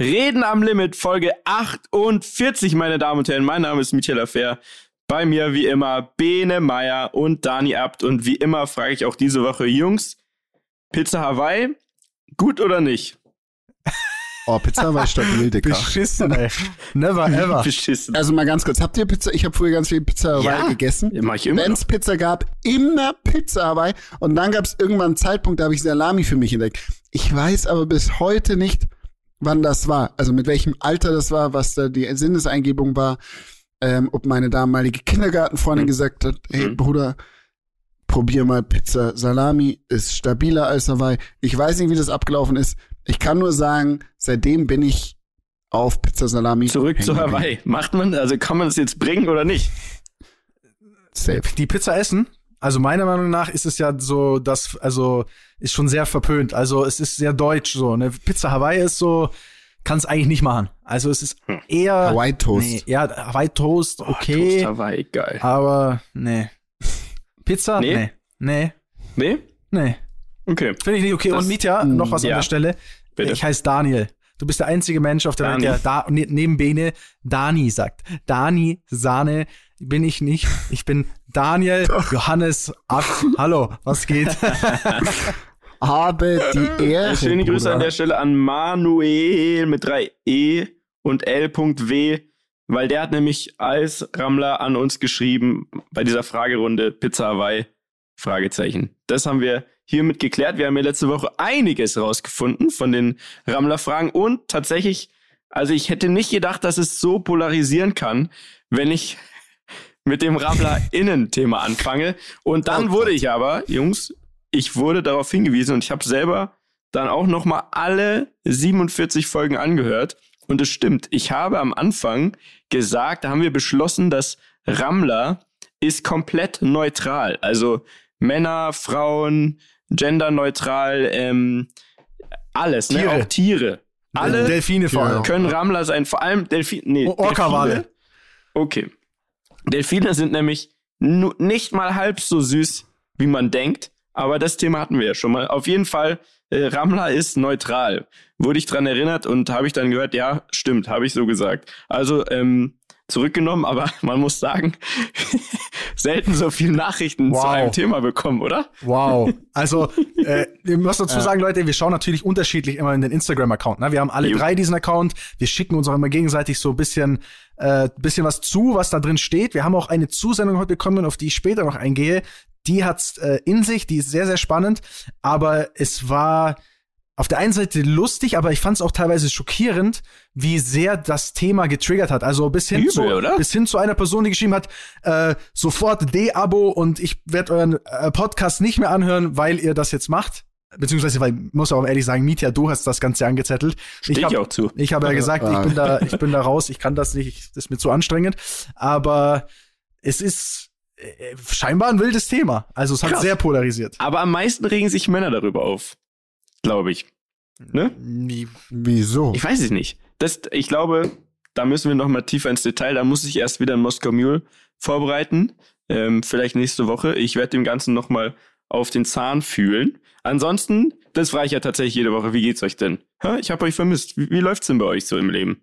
Reden am Limit, Folge 48, meine Damen und Herren. Mein Name ist Michael Affair. Bei mir wie immer Bene Meyer und Dani Abt. Und wie immer frage ich auch diese Woche, Jungs, Pizza Hawaii, gut oder nicht? Oh, Pizza war stabil, Dicker. Beschissen, ey. Never ever. Beschissen. Also mal ganz kurz, habt ihr Pizza? Ich habe früher ganz viel Pizza Hawaii Ja. gegessen. Ja, mach ich immer Wenn es Pizza gab, immer Pizza Hawaii. Und dann gab es irgendwann einen Zeitpunkt, da habe ich Salami für mich entdeckt. Ich weiß aber bis heute nicht, wann das war. Also mit welchem Alter das war, was da die Sinneseingebung war. Ähm, ob meine damalige Kindergartenfreundin Mhm. gesagt hat, hey Mhm. Bruder, probier mal Pizza Salami, ist stabiler als Hawaii. Ich weiß nicht, wie das abgelaufen ist. Ich kann nur sagen, seitdem bin ich auf Pizza Salami. Zurück zu. Hawaii. Macht man, also kann man das jetzt bringen oder nicht? Safe. Die Pizza essen, also meiner Meinung nach ist es ja so, dass, also ist schon sehr verpönt. Also es ist sehr deutsch so. Eine Pizza Hawaii ist so, kann es eigentlich nicht machen. Also es ist Hm. eher. Hawaii Toast. Nee, ja, Hawaii Toast, Oh, okay. Toast Hawaii, geil. aber nee. Pizza? Nee? Nee. Nee. Nee? Okay, Finde ich nicht okay. Das- Und Mitya, noch was Ja. an der Stelle. bitte. Ich heiße Daniel. Du bist der einzige Mensch auf der Welt, Dani. der da, ne, neben Bene Dani sagt. Dani, Sahne, bin ich nicht. Ich bin Daniel Johannes Ack. Hallo, was geht? Habe die Ehre. Schöne Grüße Bruder. an der Stelle an Manuel mit drei E und L.W., weil der hat nämlich als Rammler an uns geschrieben bei dieser Fragerunde Pizza Hawaii, Fragezeichen. Das haben wir hiermit geklärt. Wir haben ja letzte Woche einiges rausgefunden von den Rammler-Fragen und tatsächlich, also ich hätte nicht gedacht, dass es so polarisieren kann, wenn ich mit dem Rammler-Innen-Thema anfange. Und dann Oh wurde ich aber, Jungs, ich wurde darauf hingewiesen und ich habe selber dann auch noch mal alle 47 Folgen angehört und es stimmt. Ich habe am Anfang gesagt, da haben wir beschlossen, dass Rammler ist komplett neutral. Also Männer, Frauen, genderneutral, ähm, alles, ne? Tiere. Auch Tiere. Alle Delfine vor allem. können Rammler sein, vor allem Delfine. Nee, Orca-Wale. Okay. Delfine sind nämlich nicht mal halb so süß, wie man denkt. Aber das Thema hatten wir ja schon mal. Auf jeden Fall, äh, Rammler ist neutral. Wurde ich dran erinnert und habe ich dann gehört, ja, stimmt, habe ich so gesagt. Also, ähm, zurückgenommen, aber man muss sagen, selten so viele Nachrichten zu Wow. einem Thema bekommen, oder? Wow. Also, äh, wir müssen dazu Ja. sagen, Leute, wir schauen natürlich unterschiedlich immer in den Instagram-Account. Ne? Wir haben alle Jo. drei diesen Account. Wir schicken uns auch immer gegenseitig so ein bisschen, äh, bisschen was zu, was da drin steht. Wir haben auch eine Zusendung heute bekommen, auf die ich später noch eingehe. Die hat's äh, in sich, die ist sehr, sehr spannend. Aber es war auf der einen Seite lustig, aber ich fand es auch teilweise schockierend, wie sehr das Thema getriggert hat. Also bis hin, Übel, zu, oder? bis hin zu einer Person, die geschrieben hat, äh, sofort De-Abo und ich werde euren äh, Podcast nicht mehr anhören, weil ihr das jetzt macht. Beziehungsweise, weil, muss auch ehrlich sagen, Mietja, du hast das Ganze angezettelt. Stehe ich, hab- auch zu. ich habe ja gesagt, ich ja. bin da, ich bin da raus, ich kann das nicht, ich- das ist mir zu anstrengend. Aber es ist äh, scheinbar ein wildes Thema. Also es hat Krass. sehr polarisiert. Aber am meisten regen sich Männer darüber auf. Glaube ich. Ne? Wie- Wieso? Ich weiß es nicht. Das, ich glaube, da müssen wir noch mal tiefer ins Detail. Da muss ich erst wieder ein Moskau Mule vorbereiten. Ähm, vielleicht nächste Woche. Ich werde dem Ganzen noch mal auf den Zahn fühlen. Ansonsten, das frage ich ja tatsächlich jede Woche. Wie geht's euch denn? Hä? Ich habe euch vermisst. Wie, wie läuft's denn bei euch so im Leben?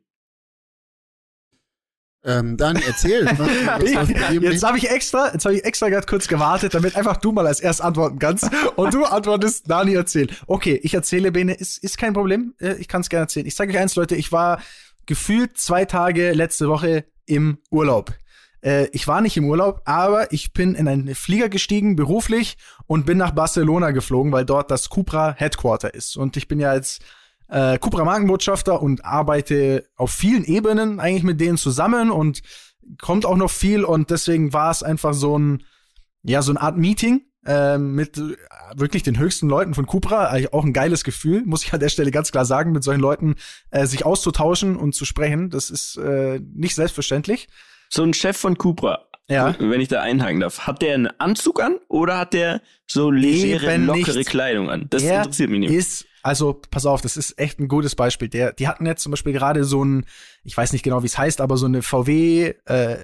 Ähm, dann erzähl. Jetzt habe ich extra, jetzt habe ich extra gerade kurz gewartet, damit einfach du mal als erst antworten kannst und du antwortest, Dani erzähl. Okay, ich erzähle, Bene, ist, ist kein Problem. Äh, Ich kann es gerne erzählen. Ich sage euch eins, Leute, ich war gefühlt zwei Tage letzte Woche im Urlaub. Äh, Ich war nicht im Urlaub, aber ich bin in einen Flieger gestiegen, beruflich, und bin nach Barcelona geflogen, weil dort das Cupra Headquarter ist. Und ich bin ja als äh, Cupra Markenbotschafter und arbeite auf vielen Ebenen eigentlich mit denen zusammen und kommt auch noch viel und deswegen war es einfach so ein, ja, so eine Art Meeting ähm, mit äh, wirklich den höchsten Leuten von Cupra. Eigentlich auch ein geiles Gefühl, muss ich an der Stelle ganz klar sagen, mit solchen Leuten äh, sich auszutauschen und zu sprechen. Das ist äh, nicht selbstverständlich. So ein Chef von Cupra, Ja. wenn ich da einhaken darf, hat der einen Anzug an oder hat der so legere, Eben lockere nicht. Kleidung an? Das Er interessiert mich nicht. Ist, also, pass auf, das ist echt ein gutes Beispiel. Der, die hatten jetzt zum Beispiel gerade so ein, ich weiß nicht genau, wie es heißt, aber so eine VW, äh,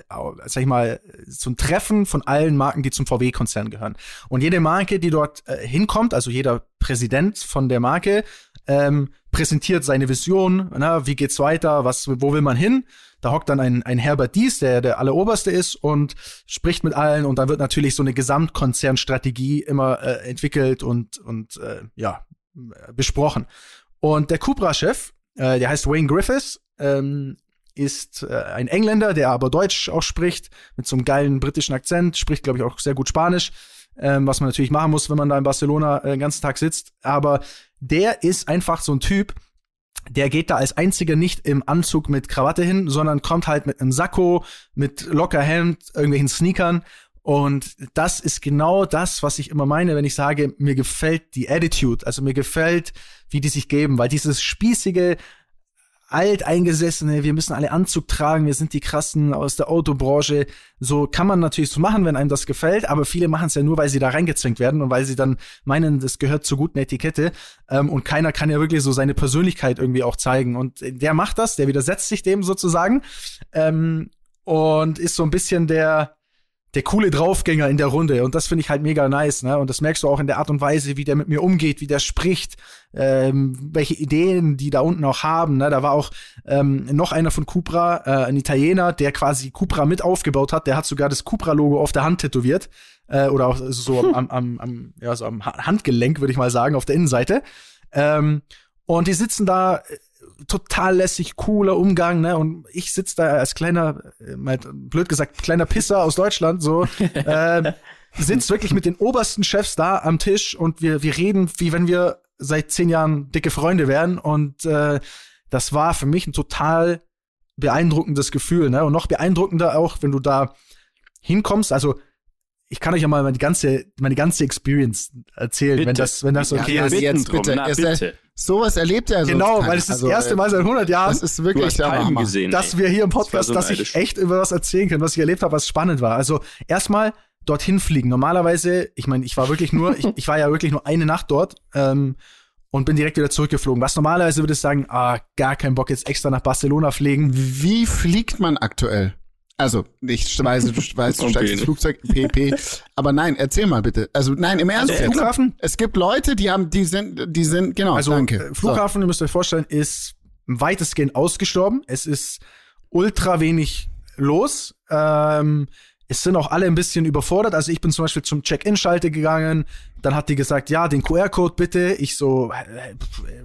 sag ich mal, so ein Treffen von allen Marken, die zum VW-Konzern gehören. Und jede Marke, die dort äh, hinkommt, also jeder Präsident von der Marke, ähm, präsentiert seine Vision, na, wie geht's weiter, was, wo will man hin? Da hockt dann ein, ein Herbert Dies, der der alleroberste ist und spricht mit allen und da wird natürlich so eine Gesamtkonzernstrategie immer äh, entwickelt und, und äh, ja, besprochen. Und der Cupra-Chef, äh, der heißt Wayne Griffiths, ähm, ist äh, ein Engländer, der aber Deutsch auch spricht, mit so einem geilen britischen Akzent, spricht, glaube ich, auch sehr gut Spanisch, ähm, was man natürlich machen muss, wenn man da in Barcelona äh, den ganzen Tag sitzt. Aber der ist einfach so ein Typ, der geht da als einziger nicht im Anzug mit Krawatte hin, sondern kommt halt mit einem Sakko, mit locker Hemd, irgendwelchen Sneakern. Und das ist genau das, was ich immer meine, wenn ich sage, mir gefällt die Attitude, also mir gefällt, wie die sich geben, weil dieses spießige, alteingesessene, wir müssen alle Anzug tragen, wir sind die krassen aus der Autobranche. So kann man natürlich so machen, wenn einem das gefällt, aber viele machen es ja nur, weil sie da reingezwängt werden und weil sie dann meinen, das gehört zur guten Etikette. Ähm, und keiner kann ja wirklich so seine Persönlichkeit irgendwie auch zeigen. Und der macht das, der widersetzt sich dem sozusagen ähm, und ist so ein bisschen der der coole Draufgänger in der Runde und das finde ich halt mega nice, ne? Und das merkst du auch in der Art und Weise, wie der mit mir umgeht, wie der spricht, ähm, welche Ideen die da unten auch haben. Ne? Da war auch ähm, noch einer von Cupra, äh, ein Italiener, der quasi Cupra mit aufgebaut hat. Der hat sogar das Cupra-Logo auf der Hand tätowiert äh, oder auch so am, am, am, ja, so am Handgelenk, würde ich mal sagen, auf der Innenseite. Ähm, und die sitzen da total lässig, cooler Umgang, ne? Und ich sitze da als kleiner, äh, mal blöd gesagt, kleiner Pisser aus Deutschland, so, äh, sitzt wirklich mit den obersten Chefs da am Tisch und wir, wir reden, wie wenn wir seit zehn Jahren dicke Freunde wären. Und äh, das war für mich ein total beeindruckendes Gefühl, ne? Und noch beeindruckender auch, wenn du da hinkommst, also ich kann euch ja mal meine ganze, meine ganze Experience erzählen, bitte. wenn das, wenn das okay ja, ist. Jetzt bitte. Na, bitte. Sowas erlebt er Genau, weil es ist also, das erste Mal seit 100 Jahren, das ist wirklich der Hammer. Gesehen, dass wir hier im Podcast, das so dass ich echt über was erzählen kann, was ich erlebt habe, was spannend war. Also erstmal dorthin fliegen. Normalerweise, ich meine, ich war wirklich nur, ich, ich war ja wirklich nur eine Nacht dort ähm, und bin direkt wieder zurückgeflogen. Was normalerweise würde ich sagen, ah, gar keinen Bock jetzt extra nach Barcelona fliegen. Wie fliegt man aktuell? Also, ich weiß, du weißt, du steigst ins Flugzeug, PP. Aber nein, erzähl mal bitte. Also, nein, im Ernst. Also, Flughafen? Es gibt Leute, die haben, die sind, die sind, genau, also, danke. Äh, Flughafen, so. ihr müsst euch vorstellen, ist weitestgehend ausgestorben. Es ist ultra wenig los. Ähm, es sind auch alle ein bisschen überfordert. Also ich bin zum Beispiel zum Check-in-Schalter gegangen, dann hat die gesagt, ja, den QR-Code bitte. Ich so,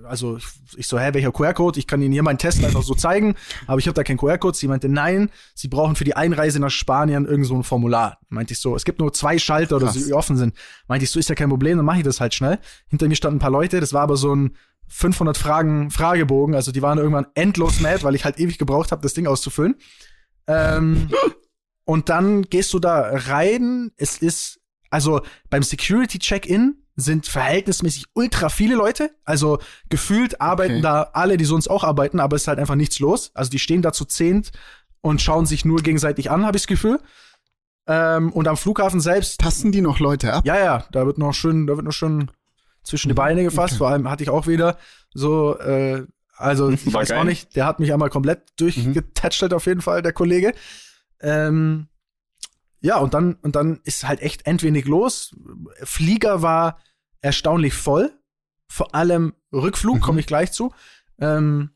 also ich so, hä, welcher QR-Code? Ich kann Ihnen hier meinen Test einfach so zeigen, aber ich habe da keinen QR-Code. Sie meinte, nein, Sie brauchen für die Einreise nach Spanien irgend so ein Formular. Meinte ich so, es gibt nur zwei Schalter oder so, die offen sind. Meinte ich so, ist ja kein Problem, dann mache ich das halt schnell. Hinter mir standen ein paar Leute, das war aber so ein 500 Fragen Fragebogen, also die waren irgendwann endlos mad, weil ich halt ewig gebraucht habe, das Ding auszufüllen. Ähm, und dann gehst du da rein. Es ist, also beim Security Check-in sind verhältnismäßig ultra viele Leute. Also gefühlt arbeiten okay. da alle, die sonst auch arbeiten, aber es ist halt einfach nichts los. Also die stehen da zu zehnt und schauen sich nur gegenseitig an, habe ich das Gefühl. Ähm, und am Flughafen selbst. Passen die noch Leute ab? Ja, ja, da wird noch schön, da wird noch schön zwischen die Beine gefasst. Okay. Vor allem hatte ich auch wieder so, äh, also ich War weiß geil. auch nicht, der hat mich einmal komplett durchgetätschelt mhm. auf jeden Fall, der Kollege. Ähm, ja, und dann, und dann ist halt echt endwenig los. Flieger war erstaunlich voll. Vor allem Rückflug, mhm. komme ich gleich zu. Ähm,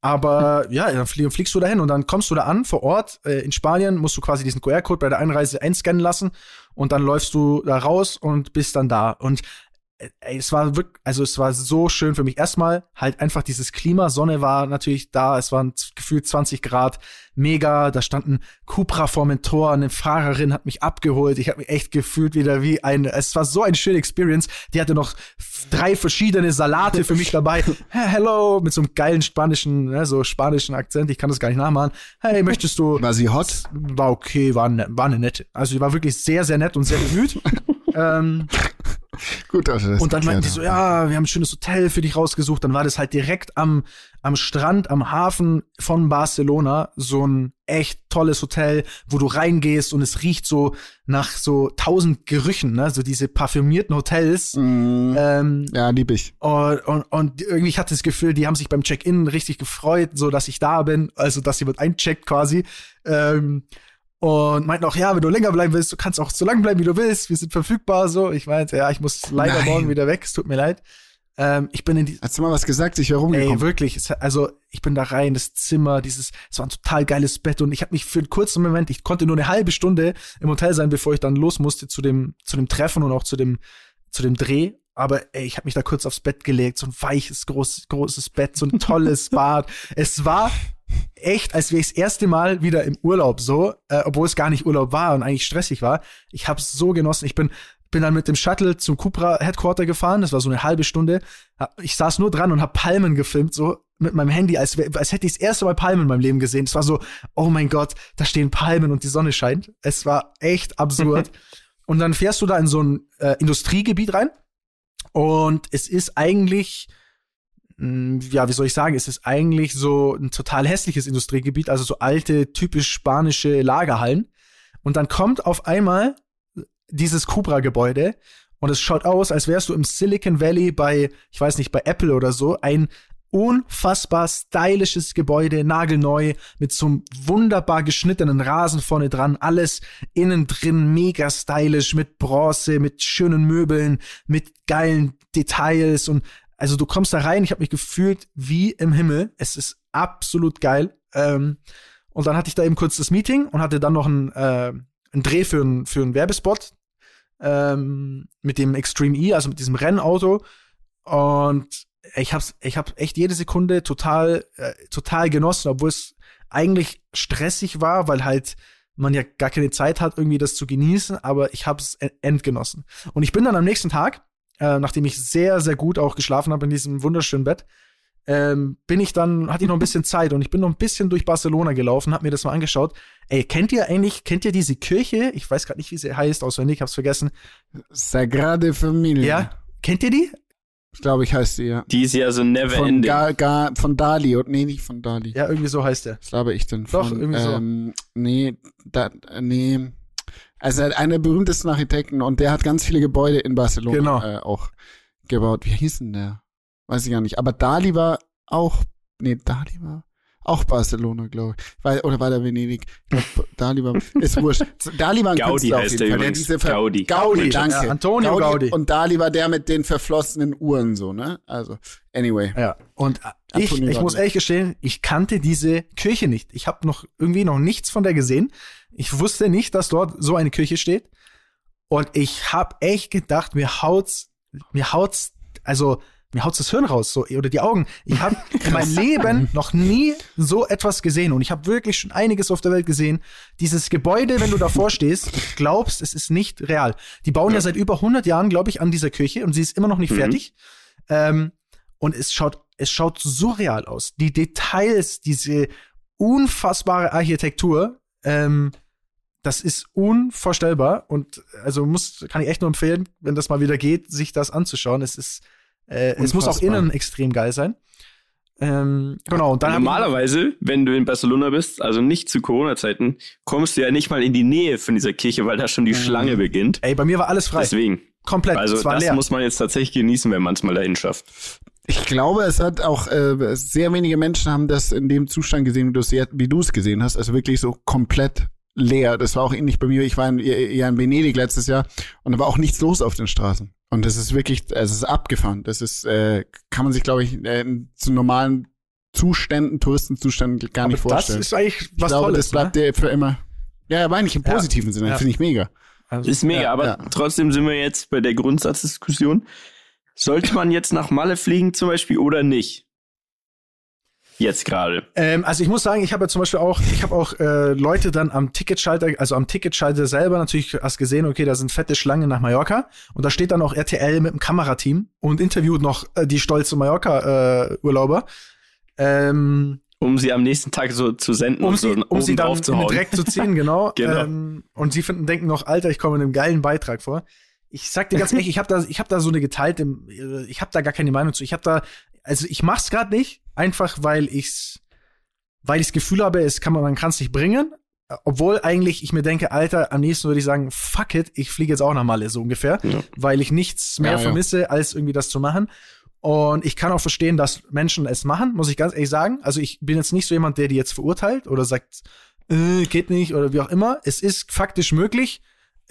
aber ja, dann fliegst du dahin und dann kommst du da an vor Ort. Äh, in Spanien musst du quasi diesen QR-Code bei der Einreise einscannen lassen und dann läufst du da raus und bist dann da. Und ey, es war wirklich, also es war so schön für mich. Erstmal halt einfach dieses Klima, Sonne war natürlich da, es waren gefühlt 20 Grad, mega, da standen Cupra vor dem Tor, eine Fahrerin hat mich abgeholt, ich habe mich echt gefühlt wieder wie ein, es war so ein schöne Experience, die hatte noch drei verschiedene Salate für mich dabei, hello, mit so einem geilen spanischen, ne, so spanischen Akzent, ich kann das gar nicht nachmachen, hey, möchtest du... War sie hot? War okay, war, ne, war eine nette, also die war wirklich sehr, sehr nett und sehr bemüht. ähm, Gut, also das Und dann meinten die so, ja, wir haben ein schönes Hotel für dich rausgesucht. Dann war das halt direkt am, am Strand, am Hafen von Barcelona, so ein echt tolles Hotel, wo du reingehst und es riecht so nach so tausend Gerüchen, ne? so diese parfümierten Hotels. Mm, ähm, ja, lieb ich. Und, und, und irgendwie ich hatte das Gefühl, die haben sich beim Check-in richtig gefreut, so dass ich da bin, also dass jemand eincheckt quasi. Ähm, und meinten auch, ja, wenn du länger bleiben willst, du kannst auch so lange bleiben, wie du willst, wir sind verfügbar, so. Ich meinte, ja, ich muss leider Nein. morgen wieder weg, es tut mir leid. Ähm, ich bin in die. Hast du mal was gesagt? Ich wäre rumgekommen. Ey, wirklich. Es, also, ich bin da rein, das Zimmer, dieses, es war ein total geiles Bett und ich habe mich für einen kurzen Moment, ich konnte nur eine halbe Stunde im Hotel sein, bevor ich dann los musste zu dem, zu dem Treffen und auch zu dem, zu dem Dreh. Aber ey, ich habe mich da kurz aufs Bett gelegt, so ein weiches, großes, großes Bett, so ein tolles Bad. Es war echt, als wäre ich das erste Mal wieder im Urlaub so, äh, obwohl es gar nicht Urlaub war und eigentlich stressig war. Ich habe es so genossen. Ich bin bin dann mit dem Shuttle zum Cupra Headquarter gefahren. Das war so eine halbe Stunde. Ich saß nur dran und habe Palmen gefilmt, so mit meinem Handy, als, als hätte ich das erste Mal Palmen in meinem Leben gesehen. Es war so, oh mein Gott, da stehen Palmen und die Sonne scheint. Es war echt absurd. und dann fährst du da in so ein äh, Industriegebiet rein. Und es ist eigentlich, hm, ja, wie soll ich sagen, es ist eigentlich so ein total hässliches Industriegebiet, also so alte, typisch spanische Lagerhallen. Und dann kommt auf einmal dieses Cupra-Gebäude und es schaut aus, als wärst du im Silicon Valley bei, ich weiß nicht, bei Apple oder so, ein unfassbar stylisches Gebäude, nagelneu, mit so einem wunderbar geschnittenen Rasen vorne dran, alles innen drin mega stylisch, mit Bronze, mit schönen Möbeln, mit geilen Details und also du kommst da rein, ich habe mich gefühlt wie im Himmel. Es ist absolut geil. Ähm, und dann hatte ich da eben kurz das Meeting und hatte dann noch einen, äh, einen Dreh für, einen für einen Werbespot, ähm, mit dem Extreme E, also mit diesem Rennauto. Und ich hab's, ich hab echt jede Sekunde total, äh, total genossen, obwohl es eigentlich stressig war, weil halt man ja gar keine Zeit hat, irgendwie das zu genießen, aber ich hab's entgenossen. Und ich bin dann am nächsten Tag, äh, nachdem ich sehr, sehr gut auch geschlafen habe in diesem wunderschönen Bett, ähm, bin ich dann, hatte ich noch ein bisschen Zeit und ich bin noch ein bisschen durch Barcelona gelaufen, hab mir das mal angeschaut. Ey, kennt ihr eigentlich, kennt ihr diese Kirche? Ich weiß gerade nicht, wie sie heißt, auswendig, hab's vergessen. Sagrade Familie. Ja, kennt ihr die? Ich glaube, ich heiße die, ja. Die ist ja so never Von, ending. Ga, Ga, von Dali. Und, nee, nicht von Dali. Ja, irgendwie so heißt der. Was glaube ich denn? Doch, von, irgendwie so. ähm, Nee, da, nee. Also einer der berühmtesten Architekten und der hat ganz viele Gebäude in Barcelona Genau. äh, auch gebaut. Wie hieß denn der? Weiß ich gar nicht. Aber Dali war auch, nee, Dali war auch Barcelona, glaube ich. Weil, oder war der Venedig? Ich glaube, Dali war, ist wurscht. Dali war ein Gaudi Künstler auf heißt jeden der Fall. übrigens. diese Ver- Gaudi. Gaudi, danke. Ja, Antonio Gaudi. Und Dali war der mit den verflossenen Uhren, so, ne? Also, anyway. Ja. Und ich, Antonio ich muss Gaudi. ehrlich gestehen, ich kannte diese Kirche nicht. Ich habe noch irgendwie noch nichts von der gesehen. Ich wusste nicht, dass dort so eine Kirche steht. Und ich habe echt gedacht, mir haut's, mir haut's, also mir haut's das Hirn raus, so oder die Augen. Ich habe in meinem Leben noch nie so etwas gesehen und ich habe wirklich schon einiges auf der Welt gesehen. Dieses Gebäude, wenn du davor stehst, glaubst, es ist nicht real. Die bauen ja, seit über 100 Jahren, glaube ich, an dieser Kirche und sie ist immer noch nicht Mhm. fertig. Ähm, und es schaut, es schaut so real aus. Die Details, diese unfassbare Architektur, ähm, das ist unvorstellbar und also muss, kann ich echt nur empfehlen, wenn das mal wieder geht, sich das anzuschauen. Es ist, äh, es muss auch innen extrem geil sein. Ähm, genau, und dann Normalerweise, wenn du in Barcelona bist, also nicht zu Corona-Zeiten, kommst du ja nicht mal in die Nähe von dieser Kirche, weil da schon die Mhm. Schlange beginnt. ey, bei mir war alles frei. Deswegen. Komplett. Also es war das leer. muss man jetzt tatsächlich genießen, wenn man es mal dahin schafft. Ich glaube, es hat auch äh, sehr wenige Menschen haben das in dem Zustand gesehen, wie du es wie du es gesehen hast. Also wirklich so komplett leer. Das war auch ähnlich bei mir. Ich war in, ja in Venedig letztes Jahr und da war auch nichts los auf den Straßen. Und das ist wirklich, es ist abgefahren. Das ist, äh, kann man sich, glaube ich, äh, zu normalen Zuständen, Touristenzuständen gar nicht Aber das vorstellen. ist eigentlich ich was glaube, Tolles. das bleibt ne? dir für immer. Ja, ja, meine ich im Ja. positiven Sinne. Ja. Finde ich mega. Also, Ist mega, ja. aber ja. trotzdem sind wir jetzt bei der Grundsatzdiskussion. Sollte man jetzt nach Malle fliegen zum Beispiel oder nicht? Jetzt gerade. Ähm, also ich muss sagen, ich habe ja zum Beispiel auch, ich habe auch äh, Leute dann am Ticketschalter, also am Ticketschalter selber natürlich hast gesehen, okay, da sind fette Schlangen nach Mallorca und da steht dann auch RTL mit dem Kamerateam und interviewt noch äh, die stolze Mallorca-Urlauber. ähm, Um sie am nächsten Tag so zu senden um und so sie, um sie dann direkt zu ziehen, genau. Genau. Ähm, und sie finden, denken noch, Alter, ich komme in einem geilen Beitrag vor. Ich sag dir ganz ehrlich, ich habe da, ich habe da so eine geteilte, ich habe da gar keine Meinung zu. Ich habe da, also ich mach's gerade nicht, einfach weil ich's, weil ich's Gefühl habe, es kann man, man kann's nicht bringen. Obwohl eigentlich ich mir denke, Alter, am nächsten würde ich sagen, fuck it, ich fliege jetzt auch nach Malle so ungefähr, Ja. weil ich nichts mehr Ja, ja. vermisse, als irgendwie das zu machen. Und ich kann auch verstehen, dass Menschen es machen, muss ich ganz ehrlich sagen. Also ich bin jetzt nicht so jemand, der die jetzt verurteilt oder sagt, äh, geht nicht oder wie auch immer. Es ist faktisch möglich.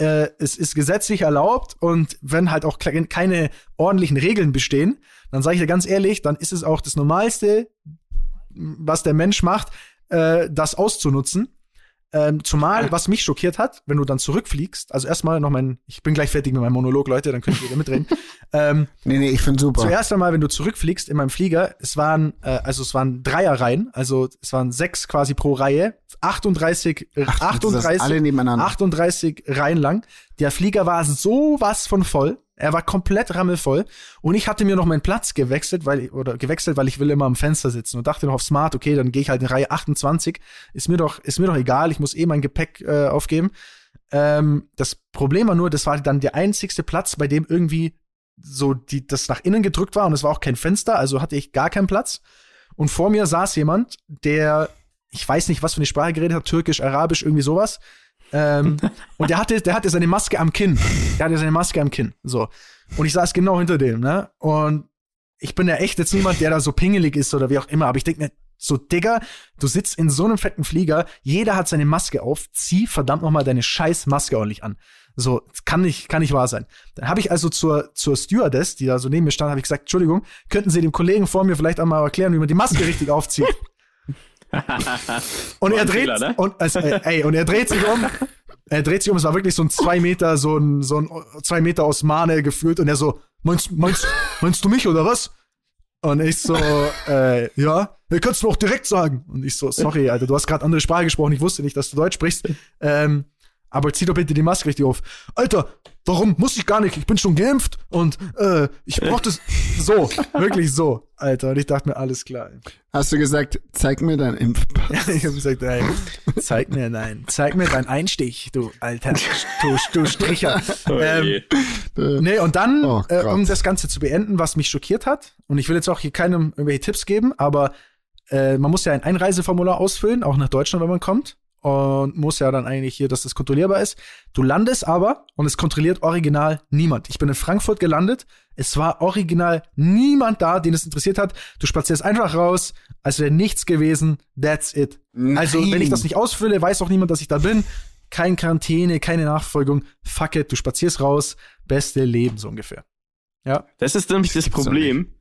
Äh, es ist gesetzlich erlaubt und wenn halt auch keine ordentlichen Regeln bestehen, dann sage ich dir ganz ehrlich, dann ist es auch das Normalste, was der Mensch macht, äh, das auszunutzen. Ähm, zumal, was mich schockiert hat, wenn du dann zurückfliegst, also erstmal noch mein, ich bin gleich fertig mit meinem Monolog, Leute, dann könnt ihr wieder mitreden. ähm, nee, nee, ich finde super. Zuerst einmal, wenn du zurückfliegst in meinem Flieger, es waren, äh, also es waren Dreierreihen, also es waren sechs quasi pro Reihe, 38, Ach, 38, alle nebeneinander. 38 Reihen lang. Der Flieger war sowas von voll. Er war komplett rammelvoll und ich hatte mir noch meinen Platz gewechselt, weil oder gewechselt, weil ich will immer am Fenster sitzen und dachte noch auf Smart, okay, dann gehe ich halt in Reihe 28. Ist mir doch ist mir doch egal, ich muss eh mein Gepäck äh, aufgeben. Ähm, das Problem war nur, das war dann der einzigste Platz, bei dem irgendwie so die das nach innen gedrückt war und es war auch kein Fenster, also hatte ich gar keinen Platz. Und vor mir saß jemand, der ich weiß nicht, was für eine Sprache geredet hat, türkisch, arabisch, irgendwie sowas. Ähm, und der hatte, der hatte seine Maske am Kinn. Der hatte seine Maske am Kinn. So. Und ich saß genau hinter dem, ne? Und ich bin ja echt jetzt niemand, der da so pingelig ist oder wie auch immer, aber ich denke mir, so, Digga, du sitzt in so einem fetten Flieger, jeder hat seine Maske auf, zieh verdammt nochmal deine scheiß Maske ordentlich an. So, kann nicht, kann nicht wahr sein. Dann habe ich also zur, zur Stewardess, die da so neben mir stand, habe ich gesagt, Entschuldigung, könnten Sie dem Kollegen vor mir vielleicht einmal erklären, wie man die Maske richtig aufzieht? Und er dreht, Fehler, ne? und, also, ey, und er dreht sich um. Er dreht sich um, es war wirklich so ein zwei Meter, so ein, so ein zwei Meter aus Mane gefühlt und er so, meinst, meinst, meinst du mich oder was? Und ich so, äh, ja, ja, kannst du auch direkt sagen. Und ich so, sorry, Alter, du hast gerade andere Sprache gesprochen, ich wusste nicht, dass du Deutsch sprichst. Ähm, aber zieh doch bitte die Maske richtig auf. Alter, warum? Muss ich gar nicht. Ich bin schon geimpft und äh, ich brauch das so. wirklich so, Alter. Und ich dachte mir, alles klar. Hast du gesagt, zeig mir dein Impfpass? ich habe gesagt, ey, zeig mir nein. Zeig mir deinen Einstich, du alter du, du Stricher. Oh ähm, nee, und dann, oh, äh, um das Ganze zu beenden, was mich schockiert hat, und ich will jetzt auch hier keinem irgendwelche Tipps geben, aber äh, man muss ja ein Einreiseformular ausfüllen, auch nach Deutschland, wenn man kommt und muss ja dann eigentlich hier, dass das kontrollierbar ist. Du landest aber und es kontrolliert original niemand. Ich bin in Frankfurt gelandet. Es war original niemand da, den es interessiert hat. Du spazierst einfach raus, als wäre nichts gewesen. That's it. Nein. Also, wenn ich das nicht ausfülle, weiß auch niemand, dass ich da bin. Kein Quarantäne, keine Nachfolgung. Fuck it, du spazierst raus. Beste Leben, so ungefähr. Ja. Das ist nämlich das, das Problem.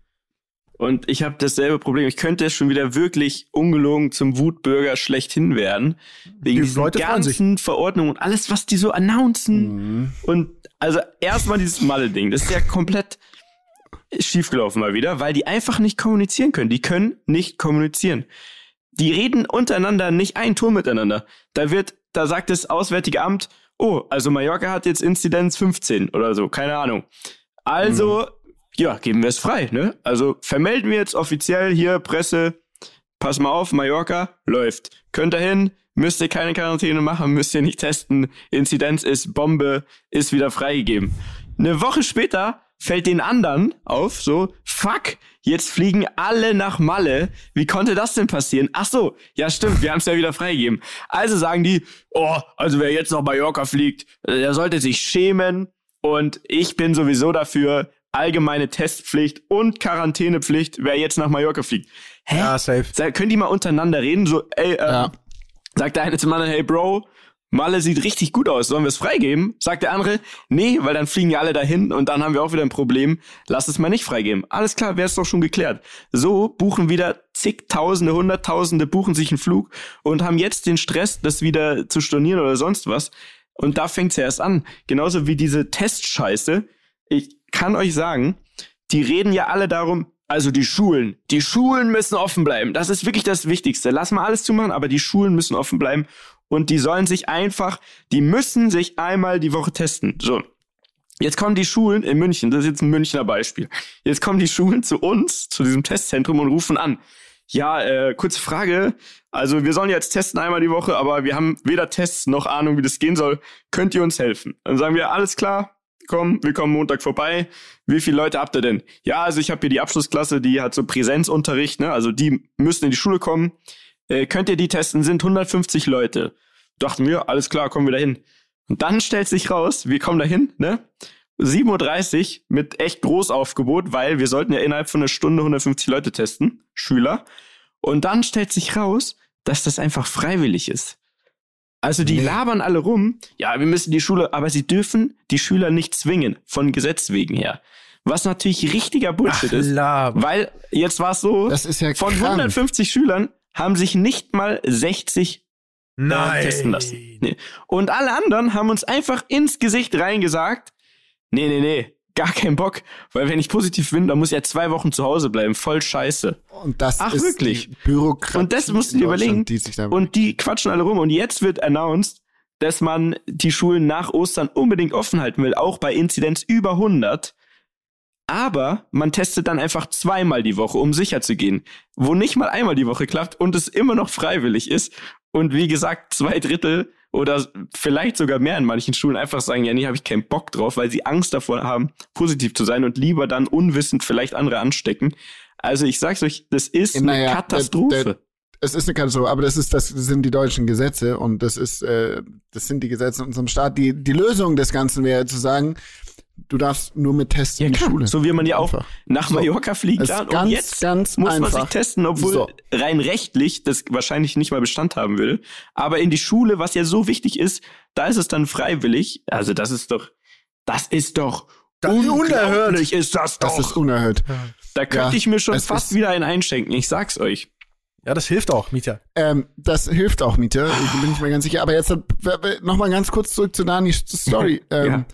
Und ich habe dasselbe Problem. Ich könnte schon wieder wirklich ungelogen zum Wutbürger schlechthin werden. Wegen die diesen ganzen Verordnungen und alles, was die so announcen. Mhm. Und also erstmal dieses Malle-Ding. Das ist ja komplett schiefgelaufen mal wieder, weil die einfach nicht kommunizieren können. Die können nicht kommunizieren. Die reden untereinander nicht ein Ton miteinander. Da wird, da sagt das Auswärtige Amt, oh, also Mallorca hat jetzt Inzidenz 15 oder so, keine Ahnung. Also mhm ja, geben wir es frei, ne? Also vermelden wir jetzt offiziell hier Presse, pass mal auf, Mallorca läuft. Könnt ihr hin, müsst ihr keine Quarantäne machen, müsst ihr nicht testen. Inzidenz ist Bombe, ist wieder freigegeben. Eine Woche später fällt den anderen auf, so, fuck, jetzt fliegen alle nach Malle. Wie konnte das denn passieren? Ach so, ja stimmt, wir haben es ja wieder freigegeben. Also sagen die, oh, also wer jetzt nach Mallorca fliegt, der sollte sich schämen. Und ich bin sowieso dafür, allgemeine Testpflicht und Quarantänepflicht, wer jetzt nach Mallorca fliegt. Hä? Ja, safe. Sag, können die mal untereinander reden? So, ey, äh, ja. sagt der eine zum anderen, hey Bro, Malle sieht richtig gut aus, sollen wir es freigeben? Sagt der andere, nee, weil dann fliegen ja alle dahin und dann haben wir auch wieder ein Problem. Lass es mal nicht freigeben. Alles klar, wäre es doch schon geklärt. So buchen wieder zigtausende, hunderttausende buchen sich einen Flug und haben jetzt den Stress, das wieder zu stornieren oder sonst was. Und da fängt's ja erst an. Genauso wie diese Testscheiße. Ich, kann euch sagen, die reden ja alle darum, also die Schulen, die Schulen müssen offen bleiben. Das ist wirklich das Wichtigste. Lass mal alles zumachen, aber die Schulen müssen offen bleiben und die sollen sich einfach, die müssen sich einmal die Woche testen. So. Jetzt kommen die Schulen in München, das ist jetzt ein Münchner Beispiel. Jetzt kommen die Schulen zu uns, zu diesem Testzentrum und rufen an. Ja, äh, kurze Frage. Also wir sollen jetzt testen einmal die Woche, aber wir haben weder Tests noch Ahnung, wie das gehen soll. Könnt ihr uns helfen? Dann sagen wir, alles klar, komm, wir kommen Montag vorbei. Wie viele Leute habt ihr denn? Ja, also ich habe hier die Abschlussklasse, die hat so Präsenzunterricht, ne? Also die müssen in die Schule kommen. Äh, könnt ihr die testen? Sind 150 Leute. Dachten wir, alles klar, kommen wir da hin. Und dann stellt sich raus, wir kommen da hin, ne? 7.30 Uhr mit echt Großaufgebot, weil wir sollten ja innerhalb von einer Stunde 150 Leute testen, Schüler. Und dann stellt sich raus, dass das einfach freiwillig ist. Also die Nee. labern alle rum, ja, wir müssen die Schule, aber sie dürfen die Schüler nicht zwingen, von Gesetz wegen her. Was natürlich richtiger Bullshit ist. Laber. Weil jetzt war es so, Das ist ja von krank. 150 Schülern haben sich nicht mal 60 Nein. testen lassen. Nee. Und alle anderen haben uns einfach ins Gesicht reingesagt, nee, nee, nee, gar keinen Bock, weil wenn ich positiv bin, dann muss ich ja zwei Wochen zu Hause bleiben, voll scheiße. Und das Ach, ist wirklich? Bürokratie. Und das musst du dir überlegen. Die Und die quatschen alle rum und jetzt wird announced, dass man die Schulen nach Ostern unbedingt offen halten will, auch bei Inzidenz über 100. Aber man testet dann einfach zweimal die Woche, um sicher zu gehen, wo nicht mal einmal die Woche klappt und es immer noch freiwillig ist. Und wie gesagt, zwei Drittel oder vielleicht sogar mehr in manchen Schulen einfach sagen, ja, nee, habe ich keinen Bock drauf, weil sie Angst davor haben, positiv zu sein und lieber dann unwissend vielleicht andere anstecken. Also ich sag's euch, das ist eine Naja, Katastrophe. der- der- es ist eine Katastrophe, aber das ist das sind die deutschen Gesetze und das ist äh, das sind die Gesetze in unserem Staat. Die die Lösung des Ganzen wäre zu sagen, du darfst nur mit Tests in die klar. Schule. So wie man ja auch Einfach. nach So. Mallorca fliegen kann. ganz, und jetzt ganz muss man einfach. sich testen, obwohl So. rein rechtlich das wahrscheinlich nicht mal Bestand haben würde. Aber in die Schule, was ja so wichtig ist, da ist es dann freiwillig. Also das ist doch, das ist doch Das- unglaublich, ist das doch. Das ist unerhört. da könnte Ja, ich mir schon fast ist- wieder einen einschenken. Ich sag's euch. Ja, das hilft auch, Mieter. Ähm, das hilft auch, Mieter. Ich bin ich mir ganz sicher. Aber jetzt noch mal ganz kurz zurück zu Danis Story. Ähm, äh,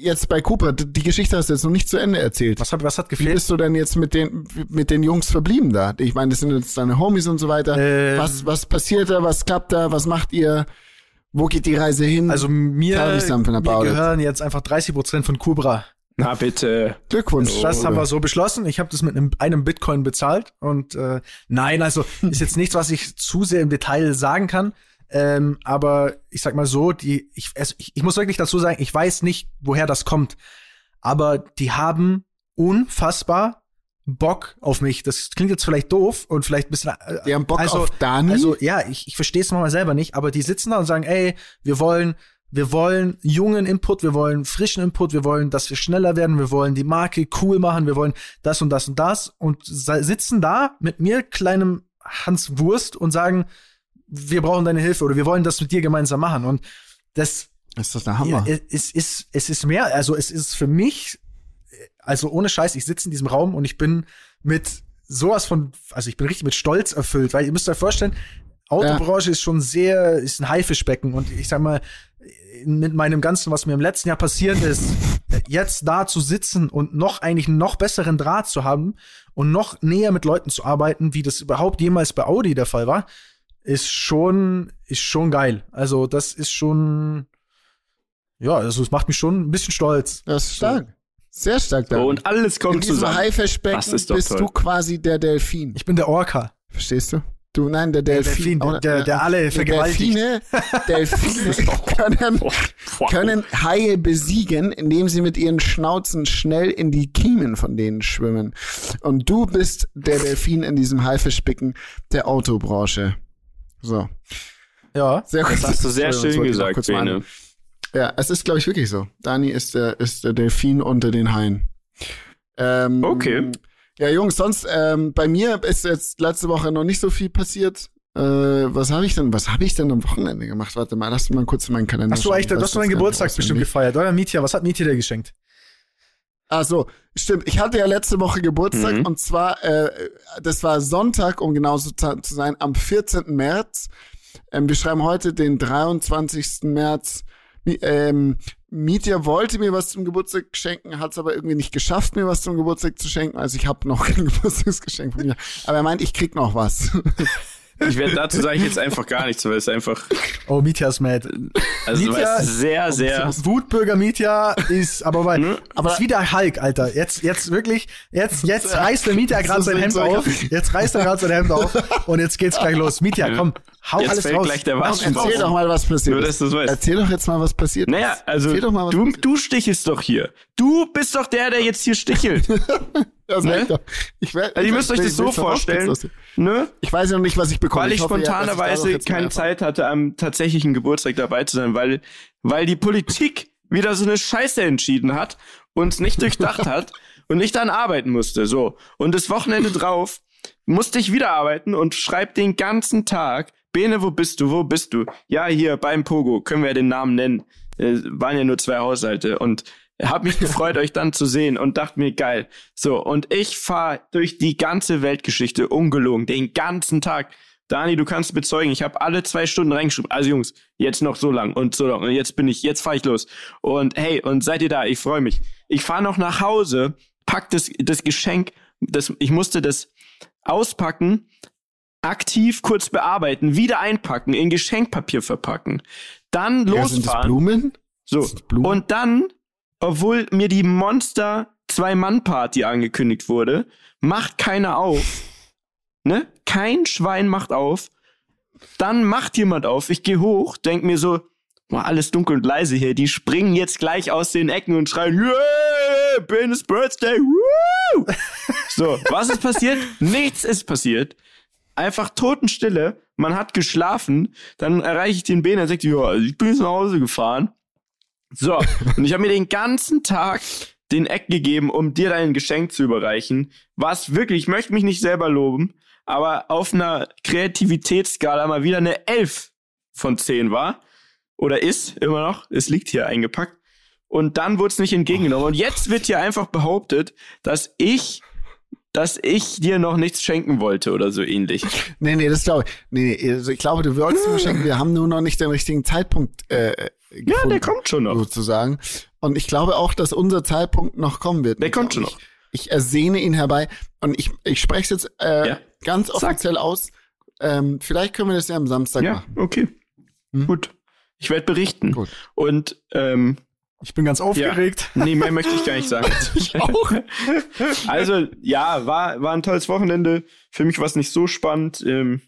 Jetzt bei Cooper, d- die Geschichte hast du jetzt noch nicht zu Ende erzählt. Was hat, was hat Wie gefehlt? bist du denn jetzt mit den mit den Jungs verblieben da? Ich meine, das sind jetzt deine Homies und so weiter. Ähm. was was passiert da? Was klappt da? Was macht ihr? Wo geht die Reise hin? Also mir, mir it. gehören jetzt einfach 30 Prozent von Cobra. Na bitte. Glückwunsch. Das haben wir so beschlossen. Ich habe das mit einem, einem Bitcoin bezahlt. Und äh, nein, also ist jetzt nichts, was ich zu sehr im Detail sagen kann. Ähm, aber ich sag mal so, die, ich, es, ich, ich muss wirklich dazu sagen, ich weiß nicht, woher das kommt. Aber die haben unfassbar Bock auf mich. Das klingt jetzt vielleicht doof und vielleicht ein bisschen. Äh, Die haben Bock also, auf Dani. Also ja, ich, ich verstehe es manchmal selber nicht, aber die sitzen da und sagen, ey, wir wollen, wir wollen jungen Input, wir wollen frischen Input, wir wollen, dass wir schneller werden, wir wollen die Marke cool machen, wir wollen das und das und das und sitzen da mit mir, kleinem Hans Wurst, und sagen, wir brauchen deine Hilfe oder wir wollen das mit dir gemeinsam machen. Und das ist das der Hammer? ja, es ist, es ist mehr, also es ist für mich, also ohne Scheiß, ich sitze in diesem Raum und ich bin mit sowas von, also ich bin richtig mit Stolz erfüllt, weil ihr müsst euch vorstellen, Autobranche ist schon sehr, ist ein Haifischbecken und ich sag mal, mit meinem Ganzen, was mir im letzten Jahr passiert ist, jetzt da zu sitzen und noch eigentlich einen noch besseren Draht zu haben und noch näher mit Leuten zu arbeiten, wie das überhaupt jemals bei Audi der Fall war, ist schon, ist schon geil. Also das ist schon, ja, also es macht mich schon ein bisschen stolz. das ist stark. Sehr stark. So, und alles in kommt diesem zusammen. Haifischbecken Das ist doch bist toll. du quasi der Delfin. Ich bin der Orca. Verstehst du? Du, nein, der Der Delfin. Delfin, Oder- der, der alle vergewaltigt. Delfine, Delfine können, können Haie besiegen, indem sie mit ihren Schnauzen schnell in die Kiemen von denen schwimmen. Und du bist der Delfin in diesem Haifischbecken der Autobranche. So. Ja. Sehr gut. Das hast du sehr schön gesagt, Bene. Ja, es ist, glaube ich, wirklich so. Dani ist der, ist der Delfin unter den Haien. Ähm, Okay. Ja, Jungs, sonst, ähm, bei mir ist jetzt letzte Woche noch nicht so viel passiert. Äh, was habe ich denn, was habe ich denn am Wochenende gemacht? Warte mal, lass mal kurz in meinen Kalender Hast du eigentlich, du hast du deinen Geburtstag bestimmt gefeiert, oder? Mietja, was hat Mietja dir geschenkt? Ach so, stimmt. Ich hatte ja letzte Woche Geburtstag Mhm. und zwar, äh, das war Sonntag, um genauso zu zu sein, am 14. März. Ähm, wir schreiben heute den 23. März. Ähm, Mietja wollte mir was zum Geburtstag schenken, hat es aber irgendwie nicht geschafft, mir was zum Geburtstag zu schenken. Also ich habe noch kein Geburtstagsgeschenk von mir. Aber er meint, ich krieg noch was. Ich werde dazu sage ich jetzt einfach gar nichts, weil es einfach, Oh, Mietja ist mad. also weil Mietja- es sehr, sehr, Wutbürger Mietja ist, aber bei, Ne? aber ist wieder Hulk, Alter. Jetzt, jetzt wirklich, jetzt, jetzt reißt der Mietja gerade sein Hemd auf. Jetzt reißt er gerade sein Hemd auf und jetzt geht's gleich los. Mietja, komm, hau Jetzt alles fällt raus. gleich der raus. Erzähl doch mal, was passiert Nur, ist. dass weißt. Erzähl doch jetzt mal, was passiert naja, ist. also doch mal, was du, passiert du stichelst doch hier. Du bist doch der, der jetzt hier stichelt. Das ne? sag ich doch. Ich Also ihr müsst euch das so vorstellen, ne? Ich weiß ja noch nicht, was ich bekomme. Weil ich hoffe, ja, ich spontanerweise mal keine Zeit hatte, am tatsächlichen Geburtstag dabei zu sein, weil, weil die Politik wieder so eine Scheiße entschieden hat und nicht durchdacht hat und ich dann arbeiten musste. So. Und das Wochenende drauf musste ich wieder arbeiten und schreib den ganzen Tag Bene, wo bist du? Wo bist du? Ja, hier beim Pogo, können wir ja den Namen nennen. Äh, waren ja nur zwei Haushalte und hab mich gefreut, euch dann zu sehen und dachte mir, geil. So, und ich fahr durch die ganze Weltgeschichte ungelogen, den ganzen Tag. Dani, du kannst bezeugen, ich habe alle zwei Stunden reingeschrieben. Also Jungs, jetzt noch so lang und so lang. Und jetzt bin ich, jetzt fahr ich los. Und hey, und seid ihr da? Ich freue mich. Ich fahr noch nach Hause, pack das, das Geschenk, das, ich musste das auspacken, aktiv kurz bearbeiten, wieder einpacken, in Geschenkpapier verpacken, dann Ja, sind das losfahren. Blumen? So, Blumen? und dann, obwohl mir die Monster Zwei-Mann-Party angekündigt wurde, macht keiner auf. Ne? Kein Schwein macht auf. Dann macht jemand auf. Ich gehe hoch, denk mir so, boah, alles dunkel und leise hier. Die springen jetzt gleich aus den Ecken und schreien, yeah, Ben's Birthday, woo! so, was ist passiert? Nichts ist passiert. Einfach Totenstille. Man hat geschlafen. Dann erreiche ich den Ben, er sagt, ja, ich bin jetzt nach Hause gefahren. So, und ich habe mir den ganzen Tag den Eck gegeben, um dir dein Geschenk zu überreichen. Was wirklich, ich möchte mich nicht selber loben, aber auf einer Kreativitätsskala mal wieder eine 11 von 10 war. Oder ist immer noch. Es liegt hier eingepackt. Und dann wurde es nicht entgegengenommen. Und jetzt wird hier einfach behauptet, dass ich, dass ich dir noch nichts schenken wollte oder so ähnlich. Nee, nee, das glaube ich. Nee, nee, also ich glaube, du wolltest mir schenken. Wir haben nur noch nicht den richtigen Zeitpunkt äh, gefunden, Ja, der kommt schon noch. sozusagen. Und ich glaube auch, dass unser Zeitpunkt noch kommen wird. Der kommt schon noch. Ich, ich ersehne ihn herbei. Und ich, ich spreche es jetzt äh, Ja. ganz Sag. offiziell aus. Ähm, vielleicht können wir das ja am Samstag Ja, machen. okay. Hm? Gut. Ich werde berichten. Gut. Und ähm, Ich bin ganz aufgeregt. Nee, mehr möchte ich gar nicht sagen. Ich auch. Also, ja, war, war ein tolles Wochenende. Für mich war es nicht so spannend. Ähm,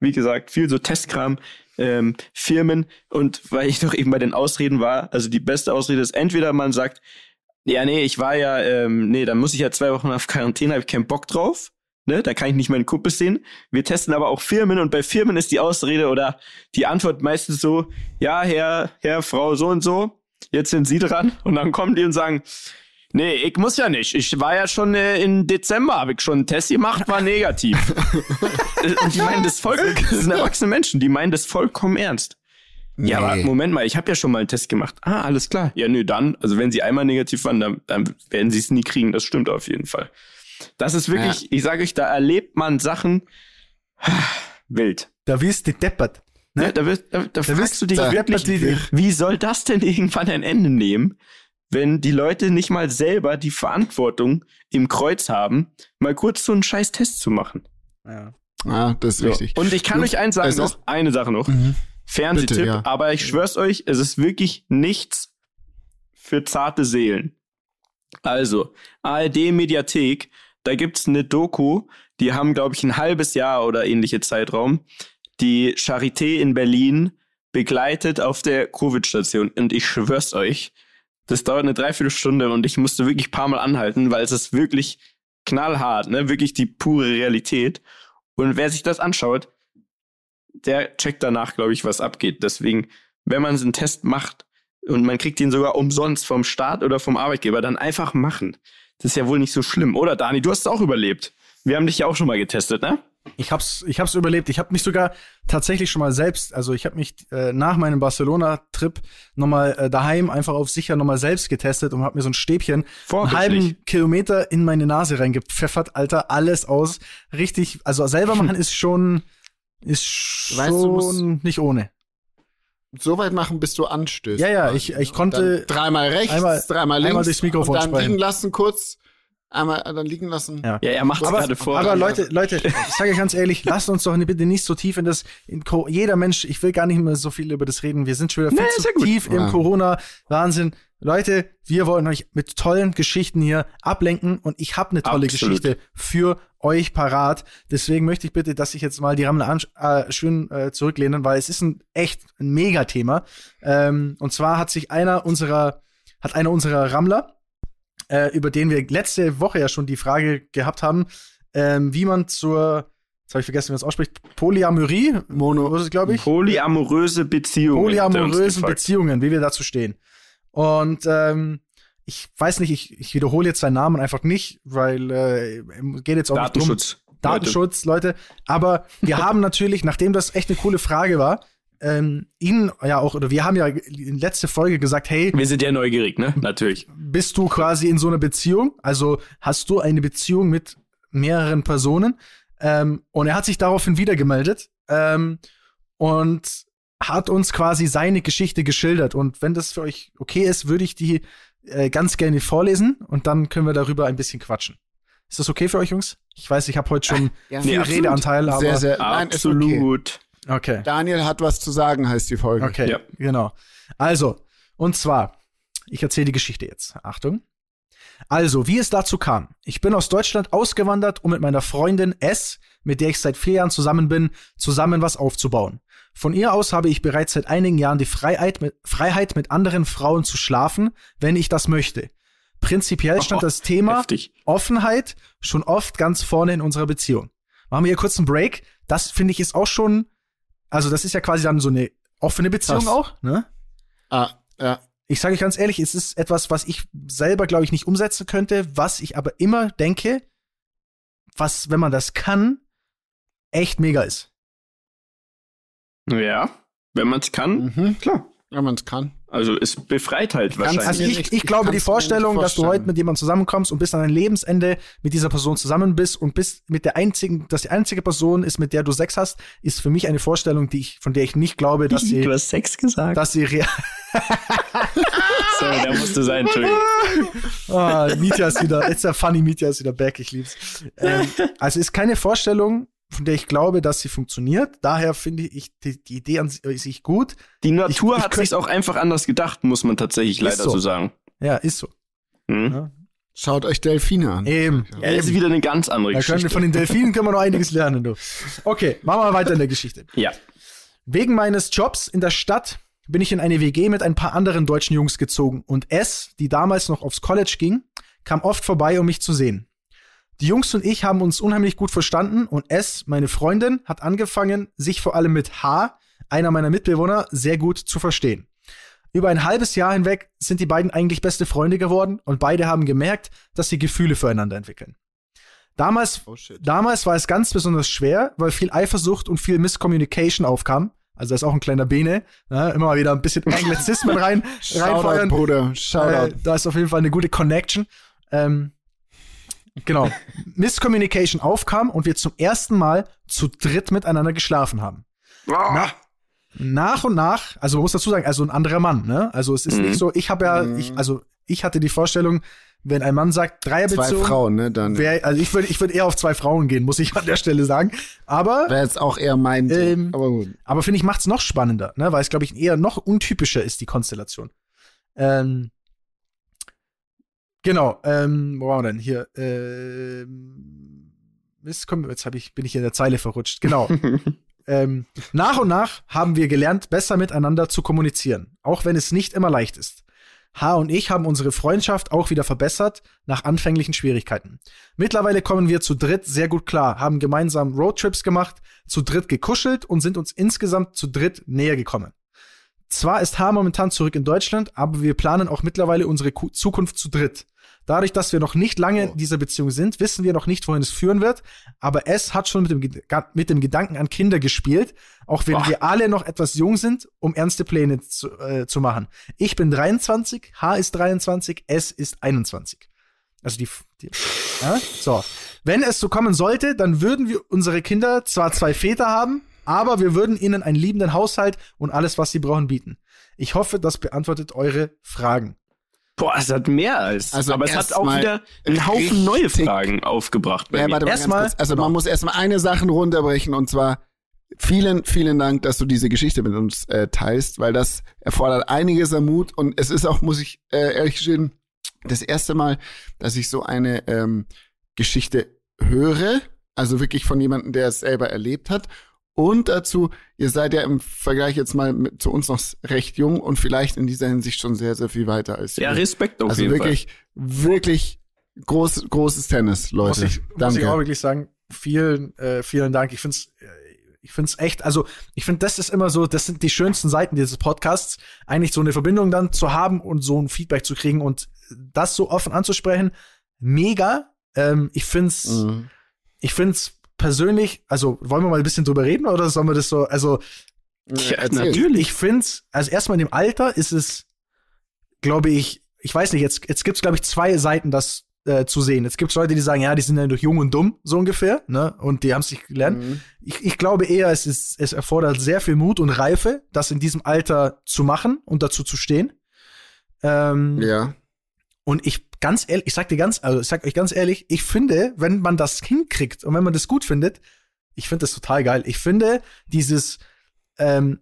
wie gesagt, viel so Testkram, ähm, Firmen. Und weil ich doch eben bei den Ausreden war, also die beste Ausrede ist entweder man sagt, ja, nee, ich war ja, ähm, nee, dann muss ich ja zwei Wochen auf Quarantäne, habe ich keinen Bock drauf. Ne, da kann ich nicht meinen Kumpel sehen. Wir testen aber auch Firmen und bei Firmen ist die Ausrede oder die Antwort meistens so, ja, Herr, Herr, Frau, so und so, jetzt sind Sie dran. Und dann kommen die und sagen, Nee, ich muss ja nicht. Ich war ja schon äh, im Dezember, habe ich schon einen Test gemacht, war negativ. Äh, Und die meinen das voll, das sind erwachsene Menschen, die meinen das vollkommen ernst. Ja, aber Nee. Moment mal, ich habe ja schon mal einen Test gemacht. Ah, alles klar. Ja, nö, dann, also wenn sie einmal negativ waren, dann, dann werden sie es nie kriegen. Das stimmt auf jeden Fall. Das ist wirklich, ich sage euch, da erlebt man Sachen wild. Da wirst du deppert. Ne? Ne? Da, wirst, da, da, fragst wirst- du dich da wirklich, die- wie soll das denn irgendwann ein Ende nehmen, wenn die Leute nicht mal selber die Verantwortung im Kreuz haben, mal kurz so einen scheiß Test zu machen. Ja. Ah, das ist So. richtig. Und ich kann Jungs, euch eins sagen, noch, eine Sache noch. Mhm. Fernsehtipp, Bitte, ja. aber ich schwör's euch, es ist wirklich nichts für zarte Seelen. Also, ARD Mediathek, da gibt's eine Doku, die haben, glaube ich, ein halbes Jahr oder ähnliche Zeitraum, die Charité in Berlin begleitet auf der Covid-Station. Und ich schwör's euch, das dauert eine Dreiviertelstunde und ich musste wirklich ein paar Mal anhalten, weil es ist wirklich knallhart, ne? Wirklich die pure Realität. Und wer sich das anschaut, der checkt danach, glaube ich, was abgeht. Deswegen, wenn man einen Test macht und man kriegt ihn sogar umsonst vom Staat oder vom Arbeitgeber, dann einfach machen. Das ist ja wohl nicht so schlimm. Oder Dani, du hast es auch überlebt. Wir haben dich ja auch schon mal getestet, ne? Ich hab's, ich hab's überlebt. Ich habe mich sogar tatsächlich schon mal selbst, also ich habe mich äh, nach meinem Barcelona-Trip nochmal äh, daheim einfach auf sicher nochmal selbst getestet und habe mir so ein Stäbchen einen halben Kilometer in meine Nase reingepfeffert, Alter, alles aus. Richtig, also selber machen ist schon, ist schon Weißt du, musst- nicht ohne. So weit machen, bis du anstößt. Ja, ja, quasi, ich- ne? ich konnte dreimal rechts, einmal- dreimal links. einmal durchs Mikrofon und dann sprechen. liegen lassen kurz. Einmal äh, dann liegen lassen. Ja. Ja, er macht es Aber- gerade vor. Aber. Leute, Leute, ich sage euch ganz ehrlich, lasst uns doch bitte nicht so tief in das, in Co jeder Mensch, ich will gar nicht mehr so viel über das reden, wir sind schon wieder viel Nee, zu ja tief im Ja. Corona-Wahnsinn. Leute, wir wollen euch mit tollen Geschichten hier ablenken und ich habe eine tolle Absolut. Geschichte für euch parat. Deswegen möchte ich bitte, dass ich jetzt mal die Rammler an, äh, schön äh, zurücklehnen, weil es ist ein echt ein Megathema. Ähm, und zwar hat sich einer unserer, hat einer unserer Rammler, äh, über den wir letzte Woche ja schon die Frage gehabt haben, ähm, wie man zur, jetzt habe ich vergessen, wie man es ausspricht, Polyamorie, Mono. glaube ich? Polyamoröse Beziehungen. Polyamorösen. Beziehungen, wie wir dazu stehen. Und ähm, ich weiß nicht, ich, ich wiederhole jetzt seinen Namen einfach nicht, weil äh, geht jetzt auch nicht drum. Datenschutz. Datenschutz, Leute. Aber wir haben natürlich, nachdem das echt eine coole Frage war, ähm, Ihnen ja auch, oder wir haben ja in letzte Folge gesagt, hey, Wir sind ja neugierig, ne? Natürlich. bist du quasi in so einer Beziehung? Also hast du eine Beziehung mit mehreren Personen? Ähm, und er hat sich daraufhin wieder gemeldet ähm, und hat uns quasi seine Geschichte geschildert. Und wenn das für euch okay ist, würde ich die äh, ganz gerne vorlesen und dann können wir darüber ein bisschen quatschen. Ist das okay für euch, Jungs? Ich weiß, ich habe heute schon Ja, viel nee. Redeanteil, aber Sehr, sehr, nein, ist okay. Absolut. Okay. Daniel hat was zu sagen, heißt die Folge. Okay, Ja. genau. Also, und zwar, ich erzähle die Geschichte jetzt. Achtung. Also, wie es dazu kam. Ich bin aus Deutschland ausgewandert, um mit meiner Freundin S, mit der ich seit vier Jahren zusammen bin, zusammen was aufzubauen. Von ihr aus habe ich bereits seit einigen Jahren die Freiheit mit, Freiheit, mit anderen Frauen zu schlafen, wenn ich das möchte. Prinzipiell stand Oh, das Thema Heftig. Offenheit schon oft ganz vorne in unserer Beziehung. Machen wir hier kurz einen Break. Das finde ich ist auch schon, also das ist ja quasi dann so eine offene Beziehung Krass. auch, ne? Ah, ja. Ich sage euch ganz ehrlich, es ist etwas, was ich selber, glaube ich, nicht umsetzen könnte, was ich aber immer denke, was, wenn man das kann, echt mega ist. Ja. Wenn man es kann, Mhm. klar. Wenn man es kann. Also es befreit halt wahrscheinlich. Also ich, nicht- ich ich glaube, die Vorstellung, dass du heute mit jemandem zusammenkommst und bis an dein Lebensende mit dieser Person zusammen bist und bist mit der einzigen, dass die einzige Person ist, mit der du Sex hast, ist für mich eine Vorstellung, die ich, von der ich nicht glaube, dass sie, du hast Sex gesagt. dass sie real. Sorry, da musste sein, Entschuldigung. Ah, Mietja ist wieder, it's a funny Mietja ist wieder back, ich lieb's. Ähm, also ist keine Vorstellung, von der ich glaube, dass sie funktioniert. Daher finde ich die, die Idee an si- sich gut. Die Natur Ich- ich hat sich's auch einfach anders gedacht, muss man tatsächlich leider so. so sagen. Ja, ist so. Hm? Ja. Schaut euch Delfine an. Eben. Ja, das ist wieder eine ganz andere Da können wir Geschichte. von den Delfinen können wir noch einiges lernen, du. Okay, machen wir weiter in der Geschichte. ja. Wegen meines Jobs in der Stadt bin ich in eine WG mit ein paar anderen deutschen Jungs gezogen und S, die damals noch aufs College ging, kam oft vorbei, um mich zu sehen. Die Jungs und ich haben uns unheimlich gut verstanden und S, meine Freundin, hat angefangen, sich vor allem mit H, einer meiner Mitbewohner, sehr gut zu verstehen. Über ein halbes Jahr hinweg sind die beiden eigentlich beste Freunde geworden und beide haben gemerkt, dass sie Gefühle füreinander entwickeln. Damals Oh. Damals war es ganz besonders schwer, weil viel Eifersucht und viel Miscommunication aufkam. Also da ist auch ein kleiner Bene. Ne? Immer mal wieder ein bisschen Anglizismen rein, Shoutout, reinfeuern. Bruder. Äh, Shoutout. da ist auf jeden Fall eine gute Connection. Ähm, genau. Miscommunication aufkam und wir zum ersten Mal zu dritt miteinander geschlafen haben. Na, nach und nach, also man muss dazu sagen, also ein anderer Mann, ne? Also es ist Mhm. nicht so, ich habe ja, Mhm. ich, also ich hatte die Vorstellung, wenn ein Mann sagt, Zwei Dreierbeziehung, Frauen, ne? Dann wäre Wär, also ich würde ich würd eher auf zwei Frauen gehen, muss ich an der Stelle sagen. Aber, jetzt auch eher mein. Ähm, Aber gut. aber finde ich, macht's noch spannender, ne? weil es, glaube ich, eher noch untypischer ist, die Konstellation. Ähm, genau, ähm, wo waren wir denn? Hier, ähm, Mist, komm, jetzt ich, bin ich in der Zeile verrutscht. Genau. ähm, nach und nach haben wir gelernt, besser miteinander zu kommunizieren, auch wenn es nicht immer leicht ist. H und ich haben unsere Freundschaft auch wieder verbessert nach anfänglichen Schwierigkeiten. Mittlerweile kommen wir zu dritt sehr gut klar, haben gemeinsam Roadtrips gemacht, zu dritt gekuschelt und sind uns insgesamt zu dritt näher gekommen. Zwar ist H momentan zurück in Deutschland, aber wir planen auch mittlerweile unsere Ku- Zukunft zu dritt. Dadurch, dass wir noch nicht lange in dieser Beziehung sind, wissen wir noch nicht, wohin es führen wird. Aber S hat schon mit dem, mit dem Gedanken an Kinder gespielt, auch wenn Boah. wir alle noch etwas jung sind, um ernste Pläne zu, äh, zu machen. Ich bin 23, H ist 23, S ist 21. Also die, die ja? so. Wenn es so kommen sollte, dann würden wir unsere Kinder zwar zwei Väter haben, aber wir würden ihnen einen liebenden Haushalt und alles, was sie brauchen, bieten. Ich hoffe, das beantwortet eure Fragen. Boah, es hat mehr als. Also aber es hat auch wieder einen Haufen neue Fragen aufgebracht. Bei Ja, mir. warte ganz Erstmal-. Also genau. man muss erstmal eine Sache runterbrechen und zwar vielen, vielen Dank, dass du diese Geschichte mit uns äh, teilst, weil das erfordert einiges an Mut und es ist auch, muss ich äh, ehrlich gestehen, das erste Mal, dass ich so eine ähm, Geschichte höre, also wirklich von jemandem, der es selber erlebt hat. Und dazu, ihr seid ja im Vergleich jetzt mal mit, zu uns noch recht jung und vielleicht in dieser Hinsicht schon sehr, sehr viel weiter als ja, wir. Respekt auf Also jeden wirklich, wirklich groß, großes Tennis, Leute. Muss ich, muss Danke. ich auch wirklich sagen, vielen, äh, vielen Dank. Ich find's, äh, ich find's echt, also ich finde, das ist immer so, das sind die schönsten Seiten dieses Podcasts, eigentlich so eine Verbindung dann zu haben und so ein Feedback zu kriegen und das so offen anzusprechen. Mega. Ähm, ich find's, Mhm. ich find's persönlich, also wollen wir mal ein bisschen drüber reden oder sollen wir das so, also Ja, natürlich. ich finde, also erstmal in dem Alter ist es, glaube ich, ich weiß nicht, jetzt, jetzt gibt es, glaube ich, zwei Seiten, das äh, zu sehen. Jetzt gibt es Leute, die sagen, ja, die sind ja durch jung und dumm, so ungefähr, ne? Und die haben es nicht gelernt. Mhm. Ich, ich glaube eher, es, ist, es erfordert sehr viel Mut und Reife, das in diesem Alter zu machen und dazu zu stehen. Ähm, Ja. Und ich ganz ehrlich, ich sag dir ganz, also ich sag euch ganz ehrlich, ich finde, wenn man das hinkriegt und wenn man das gut findet, ich finde das total geil. Ich finde dieses, ähm,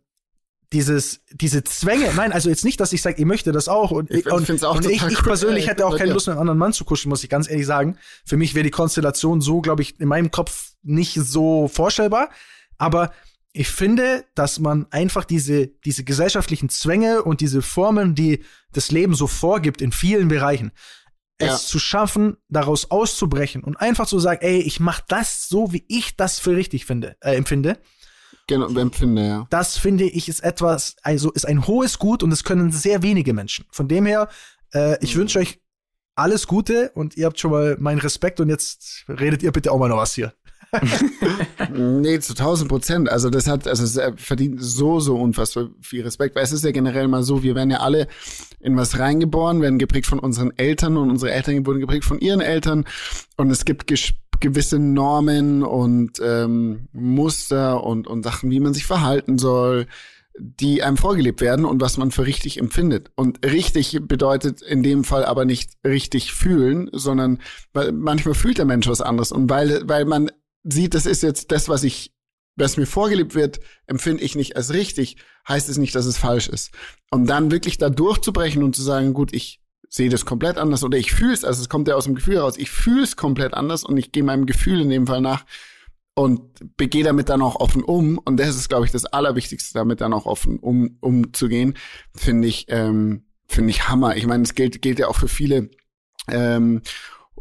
dieses, diese Zwänge, nein, also jetzt nicht, dass ich sage, ich möchte das auch und Ich- und, auch und ich, ich cool, persönlich ey, hätte auch keine. Lust, mit einem anderen Mann zu kuscheln, muss ich ganz ehrlich sagen. Für mich wäre die Konstellation so, glaube ich, in meinem Kopf nicht so vorstellbar. Aber ich finde, dass man einfach diese, diese gesellschaftlichen Zwänge und diese Formen, die das Leben so vorgibt in vielen Bereichen, es Ja. zu schaffen, daraus auszubrechen und einfach zu sagen, ey, ich mach das so, wie ich das für richtig finde, äh, empfinde. Genau, empfinde, ja. Das finde ich ist etwas, also ist ein hohes Gut und es können sehr wenige Menschen. Von dem her, äh, ich Mhm. wünsche euch alles Gute und ihr habt schon mal meinen Respekt und jetzt redet ihr bitte auch mal noch was hier. Nee, zu 1000 Prozent. Also das hat, also es äh, verdient so, so unfassbar viel Respekt. Weil es ist ja generell mal so, wir werden ja alle in was reingeboren, werden geprägt von unseren Eltern und unsere Eltern wurden geprägt von ihren Eltern. Und es gibt gewisse Normen und ähm, Muster und, und Sachen, wie man sich verhalten soll, die einem vorgelebt werden und was man für richtig empfindet. Und richtig bedeutet in dem Fall aber nicht richtig fühlen, sondern weil manchmal fühlt der Mensch was anderes. Und weil, weil man sieht, das ist jetzt das, was ich, was mir vorgelebt wird, empfinde ich nicht als richtig, heißt es nicht, dass es falsch ist. Und dann wirklich da durchzubrechen und zu sagen, gut, ich sehe das komplett anders oder ich fühle es, also es kommt ja aus dem Gefühl heraus, ich fühle es komplett anders und ich gehe meinem Gefühl in dem Fall nach und begehe damit dann auch offen um. Und das ist, glaube ich, das Allerwichtigste, damit dann auch offen um, umzugehen, finde ich, ähm, finde ich Hammer. Ich meine, es gilt, gilt ja auch für viele ähm,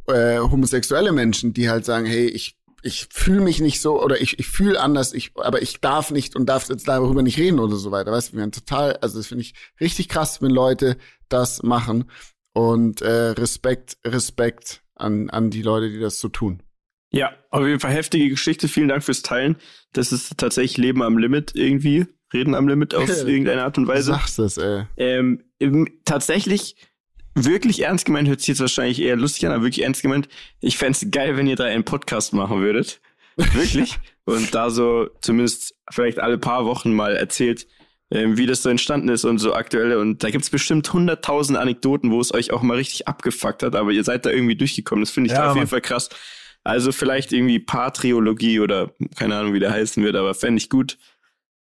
äh, homosexuelle Menschen, die halt sagen, hey, ich ich fühle mich nicht so oder ich, ich fühle anders, ich, aber ich darf nicht und darf jetzt darüber nicht reden oder so weiter. Weißt du, wir total, also das finde ich richtig krass, wenn Leute das machen. Und äh, Respekt, Respekt an, an die Leute, die das so tun. Ja, auf jeden Fall heftige Geschichte. Vielen Dank fürs Teilen. Das ist tatsächlich Leben am Limit irgendwie. Reden am Limit auf irgendeine Art und Du Weise. sagst das, ey. Ähm, tatsächlich, wirklich ernst gemeint, hört sich jetzt wahrscheinlich eher lustig an, aber wirklich ernst gemeint. Ich fänd's geil, wenn ihr da einen Podcast machen würdet. Wirklich. und da so zumindest vielleicht alle paar Wochen mal erzählt, ähm, wie das so entstanden ist und so aktuelle. Und da gibt's bestimmt hunderttausend Anekdoten, wo es euch auch mal richtig abgefuckt hat, aber ihr seid da irgendwie durchgekommen. Das finde ich Ja, da auf Mann. jeden Fall krass. Also vielleicht irgendwie Patriologie oder keine Ahnung, wie der heißen wird, aber fände ich gut.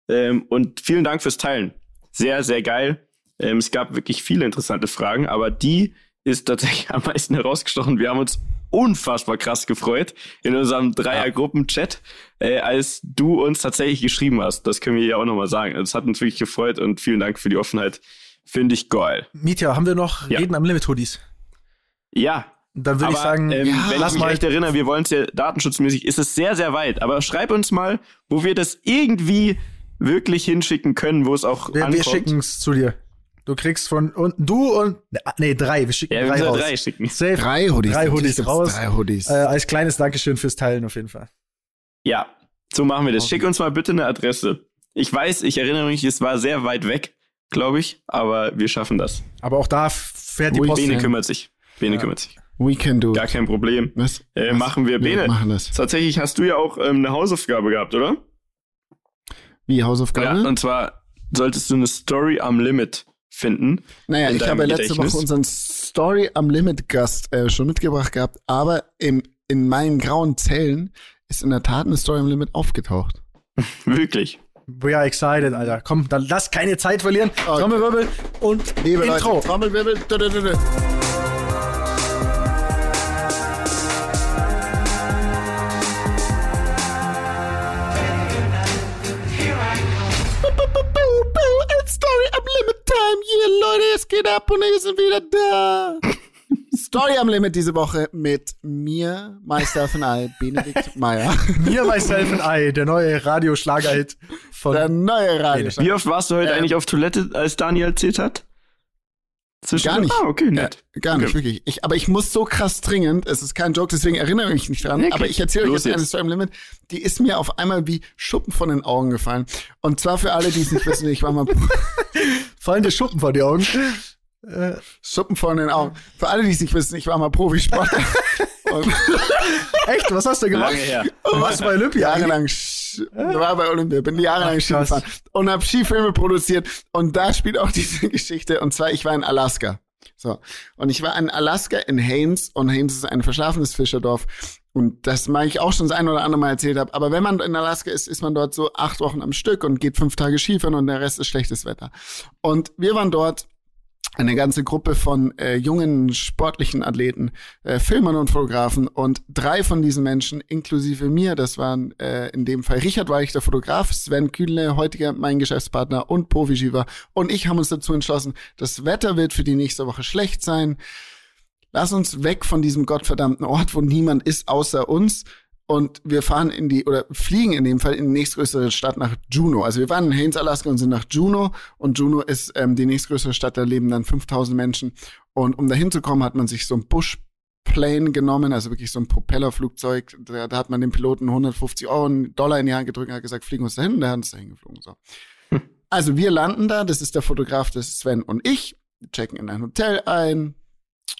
Ähm, und vielen Dank fürs Teilen. Sehr, sehr geil. Ähm, es gab wirklich viele interessante Fragen, aber die ist tatsächlich am meisten herausgestochen. Wir haben uns unfassbar krass gefreut in unserem Dreier-Gruppen-Chat, äh, als du uns tatsächlich geschrieben hast. Das können wir ja auch nochmal sagen. Das hat uns wirklich gefreut und vielen Dank für die Offenheit. Finde ich geil. Mietja, haben wir noch Ja. Reden am Limit Hoodies? Ja, Dann würde ich sagen, ähm, ja, wenn lass ich mich mal- recht erinnere, wir wollen es ja datenschutzmäßig, ist es sehr, sehr weit. Aber schreib uns mal, wo wir das irgendwie wirklich hinschicken können, wo es auch wir, wir ankommt. schicken es zu dir. Du kriegst von und du und nee, drei, wir schicken ja, wir drei raus. drei schicken. Safe. Drei Hoodies. Drei Hoodies raus. Drei Hoodies. Äh, als kleines Dankeschön fürs Teilen auf jeden Fall. Ja, so machen wir das. Schick uns mal bitte eine Adresse. Ich weiß, ich erinnere mich, es war sehr weit weg, glaube ich, aber wir schaffen das. Aber auch da fährt die Post. Bene kümmert sich. Bene Ja. kümmert sich. We can do. Gar kein Problem. Was? Äh, Was? machen wir. Wir Bene, machen das. tatsächlich hast du ja auch ähm, eine Hausaufgabe gehabt, oder? Wie Hausaufgabe? Ja, und zwar solltest du eine Story am Limit finden. Naja, ich habe letzte Gedächtnis. Woche unseren Story am Limit Gast äh, schon mitgebracht gehabt, aber im, in meinen grauen Zellen ist in der Tat eine Story am Limit aufgetaucht. Wirklich. We are excited, Alter. Komm, dann lass keine Zeit verlieren. Okay. Trommelwirbel und Liebe Intro. Leute, Trommelwirbel. dü- dü. It's Story am Limit Time. Hier, Leute, es geht ab und wir sind wieder da. Story am Limit diese Woche mit mir, Meister von Ei, Benedikt Meyer. Mir, myself and I, der neue Radioschlagerhit von Der neue Radio. Wie oft warst du heute Ähm. eigentlich auf Toilette, als Daniel erzählt hat? Gar nicht. Ah, okay, nett. Ja, gar nicht, Okay. wirklich. Ich, aber ich muss so krass dringend, es ist kein Joke, deswegen erinnere ich mich nicht dran. Okay. Aber ich erzähle euch jetzt eine. Story im Limit, die ist mir auf einmal wie Schuppen von den Augen gefallen. Und zwar für alle, die es nicht wissen, ich war mal Fallen dir Schuppen vor die Augen? Schuppen von den Augen. Für alle, die es nicht wissen, ich war mal Profisportler. und Echt? Was hast du gemacht? Lange her. Was bei Olympia? jahrelang war bei Olympia, bin jahrelang Ach, Ski gefahren und habe Skifilme produziert und da spielt auch diese Geschichte und zwar ich war in Alaska. So, und ich war in Alaska in Haines und Haines ist ein verschlafenes Fischerdorf und das mag ich auch schon das ein oder andere Mal erzählt habe, aber wenn man in Alaska ist, ist man dort so acht Wochen am Stück und geht fünf Tage Skifahren und der Rest ist schlechtes Wetter. Und wir waren dort eine ganze Gruppe von äh, jungen sportlichen Athleten, äh, Filmern und Fotografen und drei von diesen Menschen, inklusive mir, das waren äh, in dem Fall Richard Weich, der Fotograf, Sven Kühnle, heutiger mein Geschäftspartner und Profi-Skiver und ich haben uns dazu entschlossen, das Wetter wird für die nächste Woche schlecht sein. Lass uns weg von diesem gottverdammten Ort, wo niemand ist außer uns. Und wir fahren in die, oder fliegen in dem Fall in die nächstgrößere Stadt nach Juneau. Also wir waren in Haines, Alaska und sind nach Juneau. Und Juneau ist ähm, die nächstgrößere Stadt, da leben dann 5000 Menschen. Und um dahin zu kommen, hat man sich so ein Bushplane genommen, also wirklich so ein Propellerflugzeug. Da, da hat man dem Piloten 150 Euro, Dollar in die Hand gedrückt und hat gesagt, fliegen wir uns dahin. Und der hat uns dahin geflogen. So. Also wir landen da, das ist der Fotograf, das ist Sven und ich, Wir checken in ein Hotel ein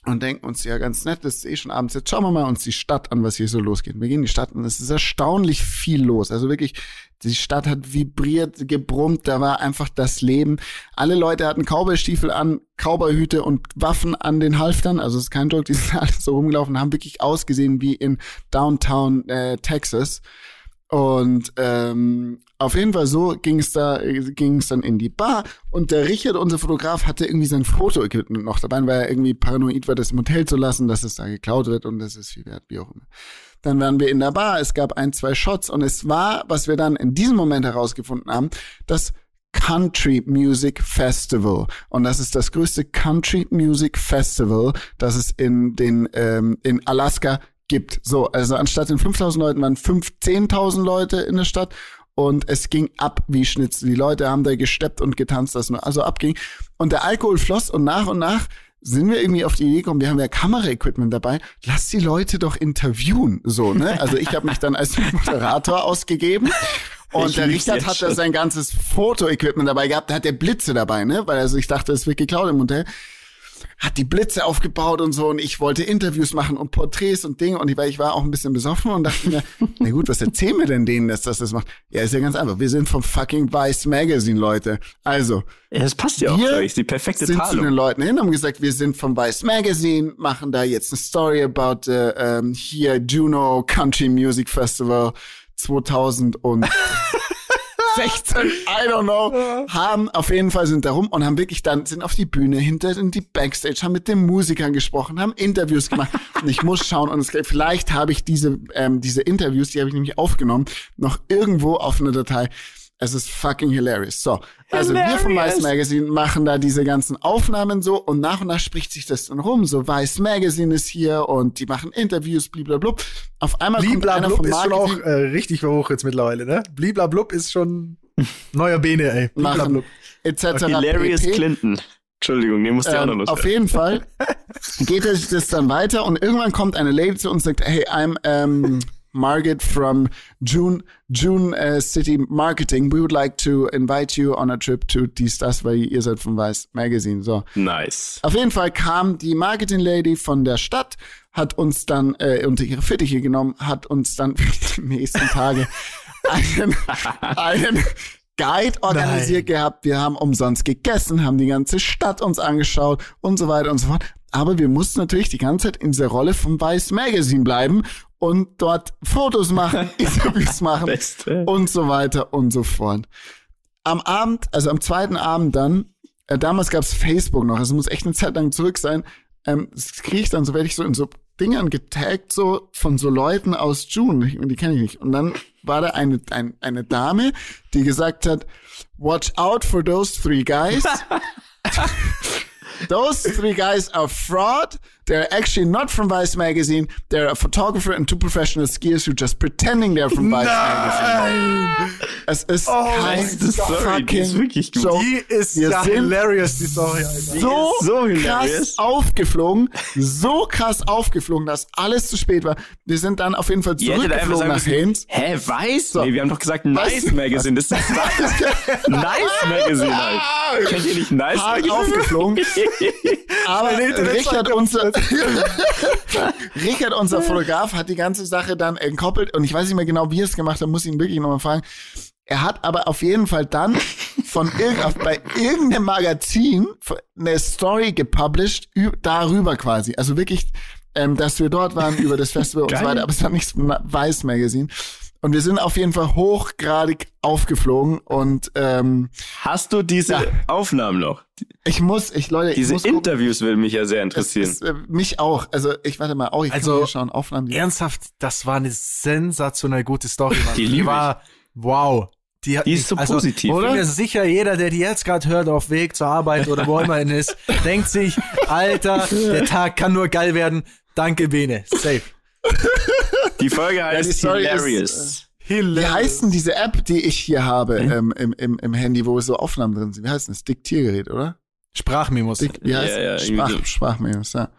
und denken uns, ja, ganz nett, das ist eh schon abends, jetzt schauen wir mal uns die Stadt an, was hier so losgeht. Wir gehen in die Stadt und es ist erstaunlich viel los. Also wirklich, die Stadt hat vibriert, gebrummt, da war einfach das Leben. Alle Leute hatten Cowboystiefel an, Cowboyhüte und Waffen an den Halftern, also es ist kein Joke, die sind alle so rumgelaufen, haben wirklich ausgesehen wie in Downtown äh, Texas. Und ähm, auf jeden Fall so ging es da, ging es dann in die Bar und der Richard, unser Fotograf, hatte irgendwie sein Fotoequipment noch dabei, weil er irgendwie paranoid war, das im Hotel zu lassen, dass es da geklaut wird und das ist viel wert, wie auch immer. Dann waren wir in der Bar, es gab ein, zwei Shots und es war, was wir dann in diesem Moment herausgefunden haben, das Country Music Festival. Und das ist das größte Country Music Festival, das es in den, ähm, in Alaska gibt. So, also anstatt in 5000 Leuten waren 15.000 Leute in der Stadt und es ging ab wie Schnitzel. Die Leute haben da gesteppt und getanzt, das nur also abging. Und der Alkohol floss und nach und nach sind wir irgendwie auf die Idee gekommen, wir haben ja Kameraequipment dabei, lass die Leute doch interviewen, so, ne? Also ich habe mich dann als Moderator ausgegeben und Ich der Richard hat da sein ganzes Fotoequipment dabei gehabt, da hat der Blitze dabei, ne? Weil also ich dachte, es wird geklaut im Hotel hat die Blitze aufgebaut und so und ich wollte Interviews machen und Porträts und Dinge und ich, weil ich war auch ein bisschen besoffen und dachte mir, na gut, was erzählen wir denn denen, dass das das macht? Ja, ist ja ganz einfach. Wir sind vom fucking Vice Magazine, Leute. Also, Ja, das passt ja auch. Wir sag ich. Die perfekte sind zu den Tarnung. Leuten hin, haben gesagt, wir sind vom Vice Magazine, machen da jetzt eine Story about äh, ähm, hier Juno Country Music Festival 2016, I don't know, haben auf jeden Fall sind da rum und haben wirklich dann sind auf die Bühne hinter in die Backstage, haben mit den Musikern gesprochen, haben Interviews gemacht. Und ich muss schauen und es, vielleicht habe ich diese ähm, diese Interviews, die habe ich nämlich aufgenommen, noch irgendwo auf einer Datei. Es ist fucking hilarious. So, also wir vom Vice Hilarious. Magazine machen da diese ganzen Aufnahmen so und nach und nach spricht sich das dann rum. So Vice Magazine ist hier und die machen Interviews, blablabla. Auf einmal kommt einer Bliblablub vom ist schon auch äh, richtig hoch jetzt mittlerweile, ne? Bliblablub ist schon neuer Bene, ey. machen etc. Hilarious pp. Clinton. Entschuldigung, den musste ich auch noch Ähm, los. auf jeden Fall geht es das dann weiter und irgendwann kommt eine Lady zu uns und sagt, hey, I'm um, Margaret from June June uh, City Marketing. We would like to invite you on a trip to dies, das, weil ihr seid vom Vice Magazine. So. Nice. Auf jeden Fall kam die Marketing Lady von der Stadt, hat uns dann äh, unter ihre Fittiche genommen, hat uns dann für die nächsten Tage einen, einen Guide organisiert gehabt. Wir haben umsonst gegessen, haben die ganze Stadt uns angeschaut und so weiter und so fort. Aber wir mussten natürlich die ganze Zeit in dieser Rolle vom Vice Magazine bleiben und dort Fotos machen, Interviews machen Beste. und so weiter und so fort. Am Abend, also am zweiten Abend dann, äh, damals gab's Facebook noch, also muss echt eine Zeit lang zurück sein, ähm, das kriege ich dann, so werde ich so in so Dingern getaggt, so von so Leuten aus June, die, die kenne ich nicht. Und dann war da eine, ein, eine Dame, die gesagt hat, watch out for those three guys. those three guys are fraud They're actually not from Vice magazine. They're a photographer and two professional skiers who just pretending they're from Vice magazine. Es ist kein beste Story, die ist wirklich gut. Joke. Die ist Wir ja sind hilarious, die Story, so, so krass aufgeflogen, so krass aufgeflogen, dass alles zu spät war. Wir sind dann auf jeden Fall zurückgeflogen nach Hinz. hä, weiß? So. Nee, wir haben doch gesagt Nice Was? Magazine. Das ist das Nice Magazine halt. Kennt ihr nicht Nice Hart Magazine? aufgeflogen. Aber Richard, unser, Richard, unser Fotograf, hat die ganze Sache dann entkoppelt und ich weiß nicht mehr genau, wie er es gemacht hat, muss ich ihn wirklich nochmal fragen. Er hat aber auf jeden Fall dann von irgend, bei irgendeinem Magazin eine Story gepublished, darüber quasi. Also wirklich, ähm, dass wir dort waren über das Festival und so weiter, aber es war nicht Na- Weiß Magazine. Und wir sind auf jeden Fall hochgradig aufgeflogen und ähm, Hast du diese Ja. Aufnahmen noch? ich muss, ich Leute, ich Diese muss gucken. Interviews will mich ja sehr Es interessieren. ist, äh, mich auch. Also ich warte mal, auch ich Also, kann hier schauen, Aufnahmen. Die, Ernsthaft, das war eine sensationell gute Story, Mann. Die liebe ich. war, wow. Die, hat Die ist so also, positiv. Ich bin mir sicher, jeder, der die jetzt gerade hört, auf Weg zur Arbeit oder wo immer er ist, denkt sich, Alter, der Tag kann nur geil werden. Danke, Bene. Safe. Die Folge heißt die Story ist, Hilarious. wie heißt denn diese App, die ich hier habe Hm? ähm, im, im, im Handy, wo so Aufnahmen drin sind? Wie heißt das? Diktiergerät, oder? Sprachmemos. Dick, wie Ja, heißt ja, irgendwie Sprach. Sprachmemos, ja.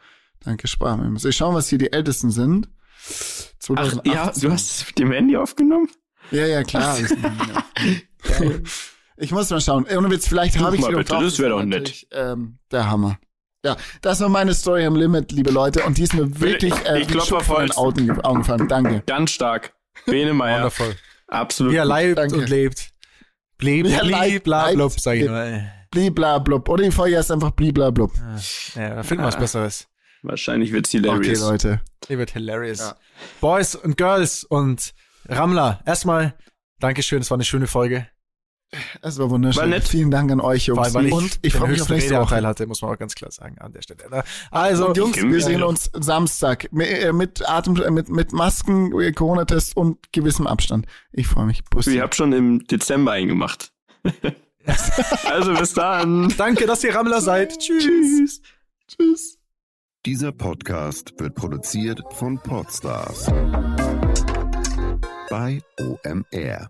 Danke, Sprachmemos. Ich schau mal, was hier die Ältesten sind. Ach 2018. ja, du hast es mit dem Handy aufgenommen? Ja, ja, klar. Ja. ich muss mal schauen. Ohne Witz, vielleicht habe ich mal bitte, drauf. das wär ist doch nett. Ähm, der Hammer. Ja, das war meine Story am Limit, liebe Leute. Und die ist mir wirklich äh, ich auf von den. Augen, ge- Augen gefallen. Danke. Ganz stark. Bene Meier. Wundervoll. Absolut. Wie er leibt Danke. und lebt. Blieb, er blieb, bla, blub, sag ich lebt. nur. Bliblablub. Oder die Folge heißt einfach Bliblablub. Ja, da finden wir was Ah. Besseres. Wahrscheinlich wird's Okay, hilarious. Leute. Die wird hilarious. Ja. Boys und Girls und Ramla, erstmal Dankeschön, es war eine schöne Folge. Es war wunderschön. War nett. Vielen Dank an euch, Jungs. weil ich, und ich freue mich auf nächste Woche. Hatte, muss man auch ganz klar sagen an der Stelle. ne? Also, Und Jungs, wir sehen uns Samstag mit, äh, Atem, äh, mit, mit Masken, äh, Corona-Test und gewissem Abstand. Ich freue mich. Bussi. Ich habe schon im Dezember eingemacht. also bis dann. danke, dass ihr Ramla seid. Tschüss. Tschüss. Dieser Podcast wird produziert von Podstars bei OMR.